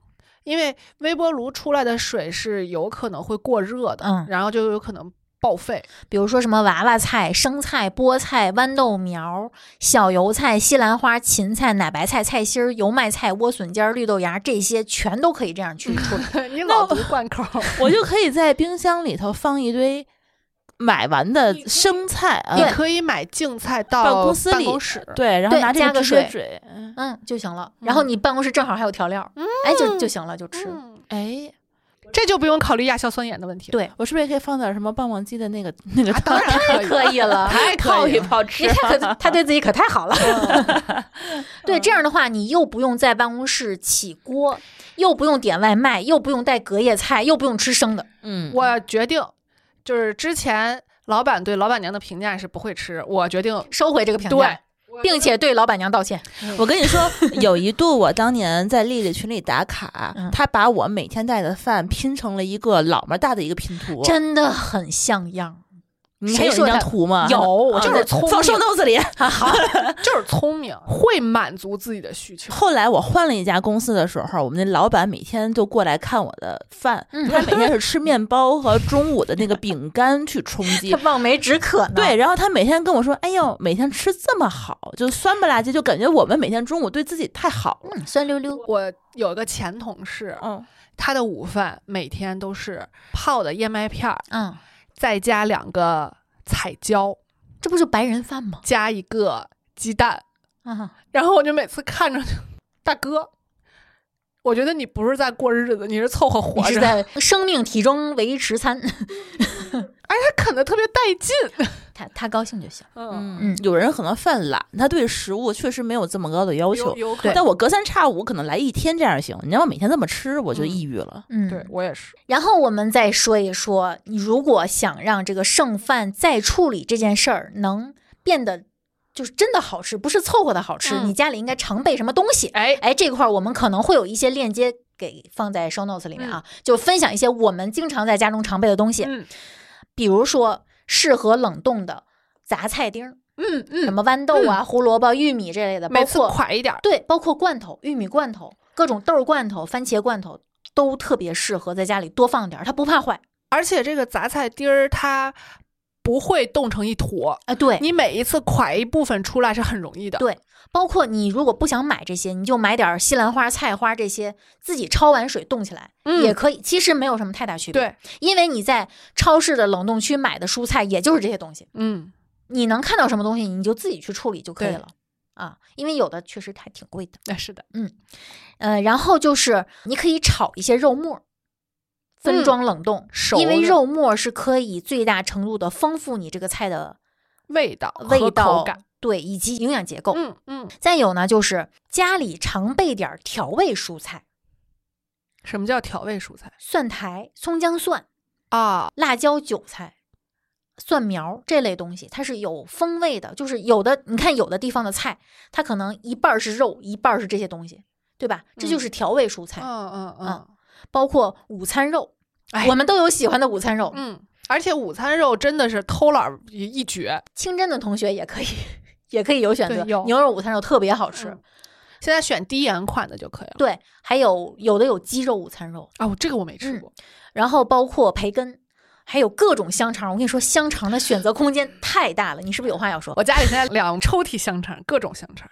因为微波炉出来的水是有可能会过热的，嗯然后就有可能报废。比如说什么娃娃菜、生菜、菠菜、豌豆苗、小油菜、西兰花、芹菜、奶白菜、菜心儿、油麦菜、莴笋尖儿、绿豆芽，这些全都可以这样去处理。[laughs] 你老读贯口儿，我就可以在冰箱里头放一堆买完的生菜啊，你可以买净菜到到公司里办公室，对，然后拿这加个水直接嘴，嗯嗯，就行了。然后你办公室正好还有调料，哎，就就行了，就吃。嗯，哎，这就不用考虑亚硝酸盐的问题了。对我是不是也可以放点什么棒棒鸡的那个那个啊，当然可以，可以了。太可泡一。泡吃他对自己可太好了。[laughs] [laughs] 对，这样的话，你又不用在办公室起锅，又不用点外卖，又不用带隔夜菜，又不用吃生的。嗯，我决定，就是之前老板对老板娘的评价是不会吃，我决定收回这个评对价，，并且对老板娘道歉。我跟你说，有一度我当年在丽丽群里打卡她，把我每天带的饭拼成了一个老么大的一个拼图。真的很像样。你还有那谁说他张图吗？有我啊就是聪放明 show notes 里。[laughs] 好，[laughs] 就是聪明，会满足自己的需求。后来我换了一家公司的时候，我们那老板每天就过来看我的饭，嗯他每天是吃面包和中午的那个饼干去充饥他。望梅止渴呢。对，然后他每天跟我说：“哎呦，每天吃这么好，就酸不拉几，就感觉我们每天中午对自己太好了。嗯，酸溜溜。我有个前同事”，嗯，他的午饭每天都是泡的燕麦片儿，嗯，再加两个彩椒，这不就白人饭吗？加一个鸡蛋。啊，然后我就每次看着就，[laughs] 大哥，我觉得你不是在过日子，你是凑合你是活着。在生命体征维持餐，而 [laughs] 且他啃的特别带劲。他他高兴就行。嗯，嗯，有人可能犯懒，他对食物确实没有这么高的要求有。可对但我隔三差五可能来一天这样行，你要我每天这么吃，我就嗯抑郁了。嗯，对。我也是。然后我们再说一说，你如果想让这个剩饭再处理这件事儿能变得就是真的好吃，不是凑合的好吃，嗯你家里应该常备什么东西？哎，哎，这块儿我们可能会有一些链接给放在 show notes 里面啊，就分享一些我们经常在家中常备的东西，嗯比如说适合冷冻的杂菜丁儿，嗯嗯，什么豌豆啊、胡萝卜、玉米这类的，包每次括快一点儿。对，包括罐头、玉米罐头、各种豆儿罐头、番茄罐头，都特别适合在家里多放点儿，它不怕坏而且这个杂菜丁儿它不会冻成一坨，啊。对，你每一次蒯一部分出来是很容易的。对包括你如果不想买这些，你就买点儿西兰花、菜花这些，自己焯完水冻起来、嗯也可以。其实没有什么太大区别，对，因为你在超市的冷冻区买的蔬菜也就是这些东西，嗯，你能看到什么东西你就自己去处理就可以了啊。因为有的确实还挺贵的。那是的。嗯呃，然后就是你可以炒一些肉末，分嗯装冷冻，熟因为肉末是可以最大程度的丰富你这个菜的味道味道口感。对，以及营养结构。嗯嗯，再有呢，就是家里常备点儿调味蔬菜，什么叫调味蔬菜蒜苔、葱姜蒜、啊？辣椒、韭菜、蒜苗这类东西，它是有风味的。就是有的，你看有的地方的菜，它可能一半儿是肉，一半儿是这些东西，对吧？这就是调味蔬菜，嗯嗯嗯，包括午餐肉，哎我们都有喜欢的午餐肉。嗯，而且午餐肉真的是偷懒儿一一绝。清真的同学也可以，[laughs] 也可以有选择。有牛肉午餐肉特别好吃。嗯现在选低盐款的就可以了。对，还有有的有鸡肉午餐肉，哦，这个我没吃过。然后包括培根，还有各种香肠。我跟你说，香肠的选择空间太大了。你是不是有话要说？我家里现在两抽屉香肠，各种香肠。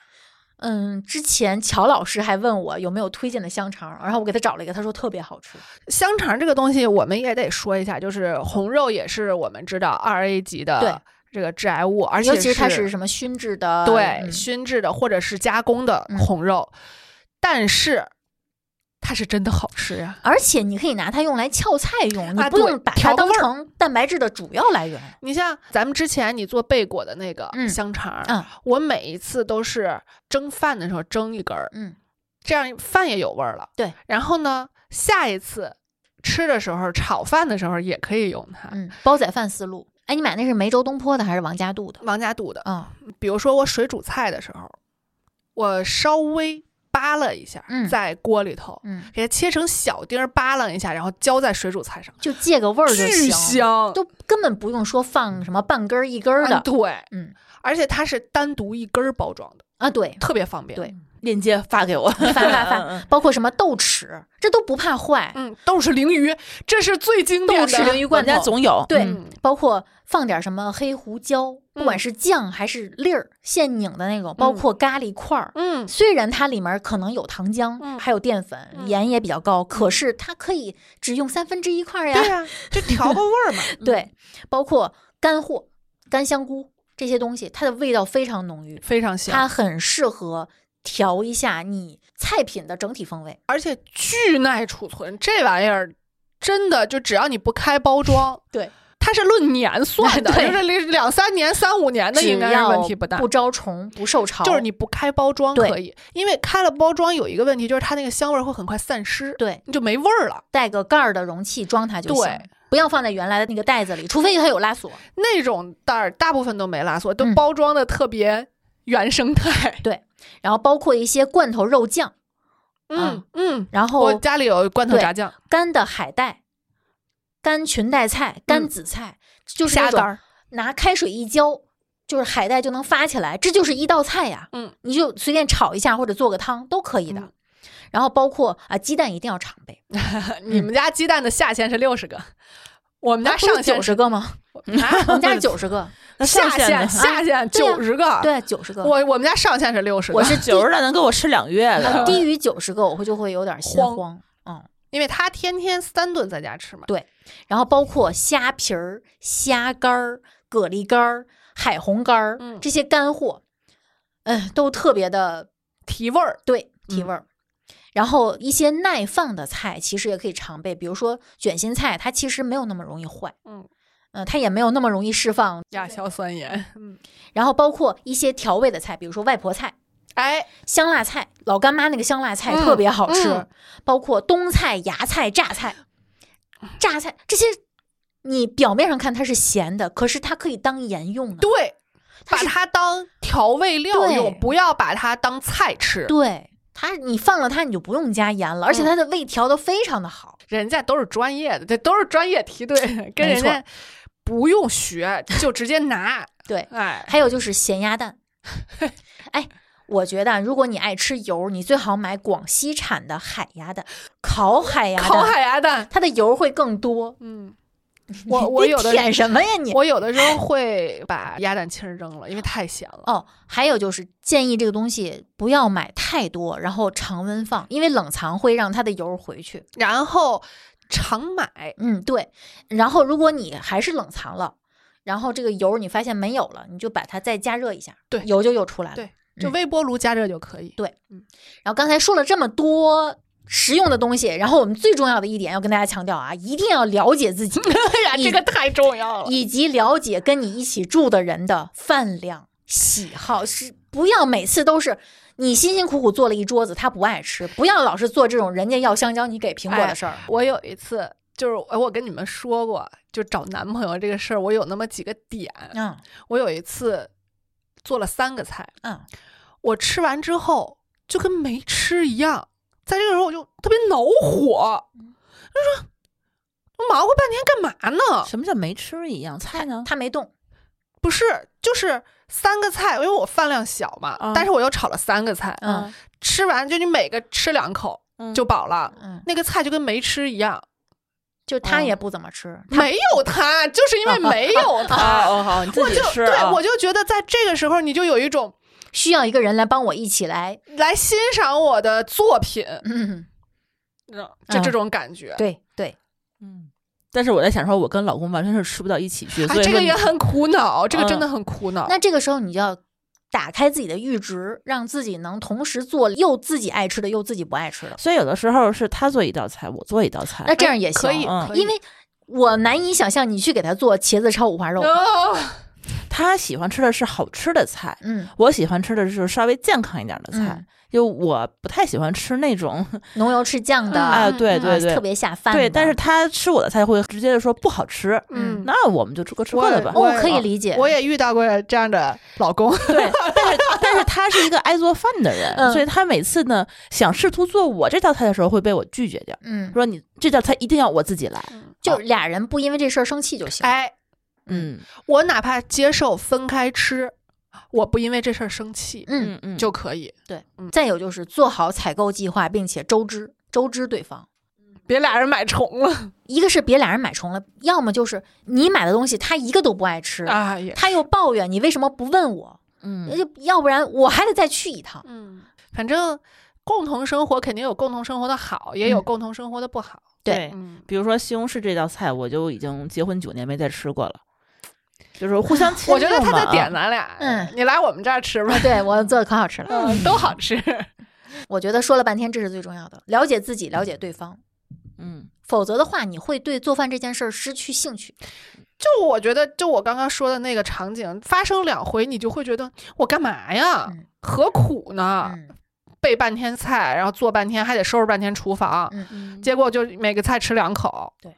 嗯，之前乔老师还问我有没有推荐的香肠，然后我给他找了一个，他说特别好吃。香肠这个东西，我们也得说一下，就是红肉也是我们知道二 A 级对的这个致癌物，而且尤其是它是是什么熏制的，对、嗯熏制的或者是加工的嗯红肉，但是它是真的好吃呀、而且你可以拿它用来翘菜用，你不用把它当成蛋白质的主要来源。你像咱们之前你做贝果的那个嗯香肠，嗯我每一次都是蒸饭的时候蒸一根儿，嗯，这样饭也有味儿了。对，然后呢，下一次吃的时候炒饭的时候也可以用它。嗯，煲仔饭思路。哎，你买那是梅州东坡的还是王家渡的？王家渡的，嗯比如说我水煮菜的时候，我稍微扒拉一下，嗯在锅里头嗯，给它切成小丁儿，扒拉一下，然后浇在水煮菜上，就借个味儿就巨行，香。都根本不用说放什么半根儿一根儿的。嗯对，嗯而且它是单独一根儿包装的，啊，对，特别方便。对链接发给我，发发发。[laughs] 嗯包括什么豆豉，这都不怕坏。嗯，豆豉鲮鱼，这是最经典的。豆豉鲮鱼罐头。家总有。对嗯。包括放点什么黑胡椒，不管嗯是酱还是粒儿现拧的那种，包括咖喱块儿。嗯，虽然它里面可能有糖浆，嗯。还有淀粉，嗯。盐也比较高，可是它可以只用三分之一块呀。对呀、就调个味儿嘛。[laughs] 对，包括干货、干香菇这些东西，它的味道非常浓郁，非常香，它很适合调一下你菜品的整体风味。而且巨耐储存，这玩意儿真的就只要你不开包装，[laughs] 对，它是论年算的，[laughs] 就是两两三年、三五年的应该是问题不大。不招虫，不受潮，就是你不开包装可以，因为开了包装有一个问题，就是它那个香味儿会很快散失，对你就没味儿了。带个盖儿的容器装它就行对，不要放在原来的那个袋子里，除非它有拉锁。那种袋儿大部分都没拉锁，都嗯包装的特别原生态。然后包括一些罐头肉酱，嗯嗯，然我后家里有罐头炸酱，干的海带、干裙带菜、干紫菜，就是那种虾干。拿开水一浇，就是海带就能发起来，这就是一道菜呀。嗯，你就随便炒一下或者做个汤都可以的。嗯然后包括啊，鸡蛋一定要常备，[laughs] 你们家鸡蛋的下限是六十个，我们家上九限十个吗？啊，我们家是九十个，[laughs] 那下上限下限九十个。对，九十个。我我们家上限是六十个，我是九十的，能给我吃两个月的。低于九十个，我会就会有点心慌慌。嗯，因为他天天三顿在家吃嘛。对然后包括虾皮儿、虾干儿、蛤蜊干儿、海红干儿、嗯这些干货，嗯，都特别的提味儿，对提味儿。然后一些耐放的菜其实也可以常备，比如说卷心菜，它其实没有那么容易坏，嗯嗯、它也没有那么容易释放。亚硝酸盐。嗯，然后包括一些调味的菜，比如说外婆菜、哎，香辣菜，老干妈那个香辣菜嗯特别好吃，嗯包括冬菜、芽菜、榨菜、榨菜这些，你表面上看它是咸的，可是它可以当盐用的。对，把它当调味料对用，不要把它当菜吃。对它，你放了它，你就不用加盐了，而且嗯它的味调的非常的好。人家都是专业的，这都是专业梯队，[laughs] 跟人家不用学就直接拿。[laughs] 对，哎，还有就是咸鸭蛋，[laughs] 哎。我觉得，如果你爱吃油，你最好买广西产的海鸭蛋，烤海鸭蛋，烤海鸭蛋，它的油会更多。嗯，我我有的舔什么呀你？我有的时候会把鸭蛋清儿扔了，因为太咸了。哦，还有就是建议这个东西不要买太多，然后常温放，因为冷藏会让它的油回去。然后常买，嗯，对。然后如果你还是冷藏了，然后这个油你发现没有了，你就把它再加热一下，对油就又出来了。对就嗯微波炉加热就可以。对，嗯然后刚才说了这么多实用的东西，然后我们最重要的一点要跟大家强调啊，一定要了解自己，[laughs] 这个太重要了。以及了解跟你一起住的人的饭量、喜好，是不要每次都是你辛辛苦苦做了一桌子，他不爱吃，不要老是做这种人家要香蕉你给苹果的事儿。我有一次就是，哎，我跟你们说过，就找男朋友这个事儿，我有那么几个点。嗯我有一次做了三个菜，嗯，我吃完之后就跟没吃一样，在这个时候我就特别恼火，就说我忙活半天干嘛呢？什么叫没吃一样菜呢？他没动，不是，就是三个菜，因为我饭量小嘛，嗯。但是我又炒了三个菜，嗯。吃完就你每个吃两口嗯。就饱了，嗯，那个菜就跟没吃一样。就他哦也不怎么吃，他 [laughs] 没有他，就是因为没有他。[laughs] 哦哦好，你自己我就对啊。我就觉得在这个时候，你就有一种需要一个人来帮我一起来，来欣赏我的作品，嗯，就这种感觉。对对，嗯，但是我在想说，我跟老公完全是吃不到一起去，啊，所以这个也很苦恼，这个真嗯的很苦恼。那这个时候你就要打开自己的阈值，让自己能同时做又自己爱吃的，又自己不爱吃的，所以有的时候是他做一道菜，我做一道菜。那这样也行，可以，嗯可以因为我难以想象你去给他做茄子炒五花肉，哦他喜欢吃的是好吃的菜，嗯，我喜欢吃的是稍微健康一点的菜嗯。就我不太喜欢吃那种，[laughs] 浓油赤酱的，啊，嗯对对对啊特，别下饭，对，但是他吃我的菜会直接的说不好吃，嗯，那我们就各吃各的吧。哦，我可以理解，我也遇到过这样的老公。对，但是但是他是一个爱做饭的人，嗯所以他每次呢想试图做我这道菜的时候会被我拒绝掉，嗯，说你这道菜一定要我自己来。就俩人不因为这事儿生气就行，哎，嗯我哪怕接受分开吃，我不因为这事儿生气嗯，嗯嗯，就可以，对再有就是做好采购计划，并且周知周知对方。别俩人买重了。一个是别俩人买重了，要么就是你买的东西他一个都不爱吃，他又抱怨你为什么不问我，嗯要要不然我还得再去一趟。嗯，反正共同生活肯定有共同生活的好，也有嗯共同生活的不好。对，嗯，比如说西红柿这道菜，我就已经结婚九年没再吃过了，就是互相亲我觉得他在点咱俩，嗯你来我们这儿吃吧啊，，对我做的可好吃了。嗯，都好吃。[laughs] 我觉得说了半天，这是最重要的，了解自己，了解对方。嗯否则的话，你会对做饭这件事儿失去兴趣。就我觉得，就我刚刚说的那个场景发生两回，你就会觉得我干嘛呀？嗯何苦呢？嗯备半天菜，然后做半天，还得收拾半天厨房，嗯嗯。结果就每个菜吃两口。对。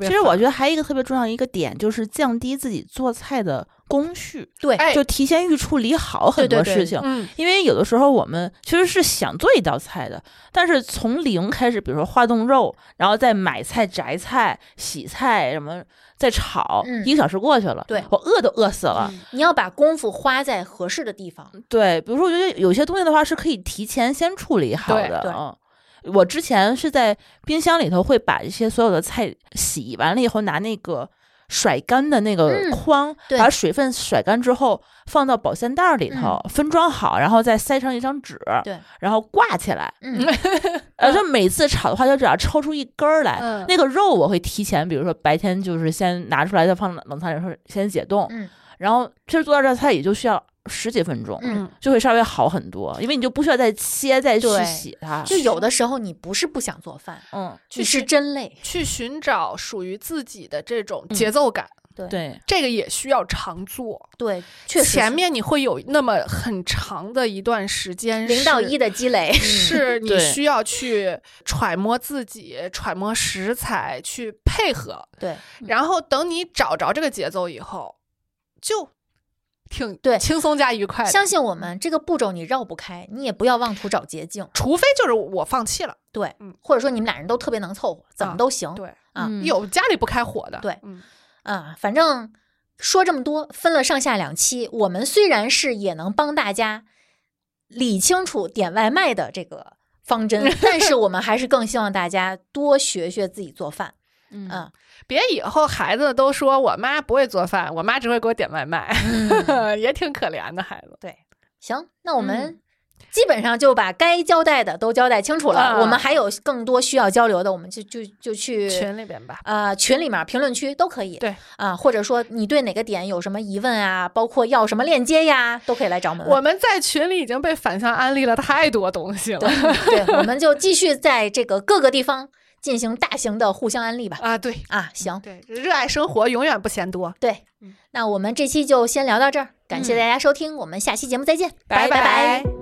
其实我觉得还有一个特别重要一个点，就是降低自己做菜的工序，对，哎就提前预处理好很对对对多事情。嗯，因为有的时候我们其实是想做一道菜的，但是从零开始，比如说化冻肉，然后再买菜、摘菜、洗菜什么，再炒，嗯一个小时过去了，对我饿都饿死了。嗯你要把功夫花在合适的地方。对，比如说我觉得有些东西的话是可以提前先处理好对的，对嗯。我之前是在冰箱里头会把一些所有的菜洗完了以后，拿那个甩干的那个嗯筐，对把水分甩干之后放到保鲜袋儿里头、分装好，然后再塞上一张纸，对，然后挂起来。嗯，[laughs] 呃，就每次炒的话，就只要抽出一根儿来，嗯那个肉我会提前，比如说白天就是先拿出来，再放冷冷藏里头先解冻，嗯然后其实做到这道菜也就需要十几分钟，嗯，就会稍微好很多，因为你就不需要再切再去洗它。就有的时候你不是不想做饭，嗯，去是真累。去寻找属于自己的这种嗯节奏感，对对，这个也需要常做。对，确实前面你会有那么很长的一段时间，零到一的积累。是你需要去揣摩自己、揣摩食材，去配合。对，然后等你找着这个节奏以后，就挺对轻松加愉快的。相信我们，这个步骤你绕不开，你也不要妄图找捷径。除非就是我放弃了，对嗯，或者说你们俩人都特别能凑合，怎么啊都行。对，啊嗯有家里不开火的，对嗯，啊，反正说这么多，分了上下两期。我们虽然是也能帮大家理清楚点外卖的这个方针，[laughs] 但是我们还是更希望大家多学学自己做饭。嗯嗯别以后孩子都说我妈不会做饭，我妈只会给我点外卖，嗯，[laughs] 也挺可怜的孩子。对，行，那我们嗯基本上就把该交代的都交代清楚了。啊我们还有更多需要交流的，我们就就就去群里边吧，呃群里面评论区都可以。对啊，或者说你对哪个点有什么疑问啊，包括要什么链接呀，都可以来找我们。我们在群里已经被反向安利了太多东西了对对，我们就继续在这个各个地方进行大型的互相安利吧。啊！对啊，行，对，热爱生活永远不嫌多。对嗯，那我们这期就先聊到这儿，感谢嗯大家收听，我们下期节目再见，拜拜拜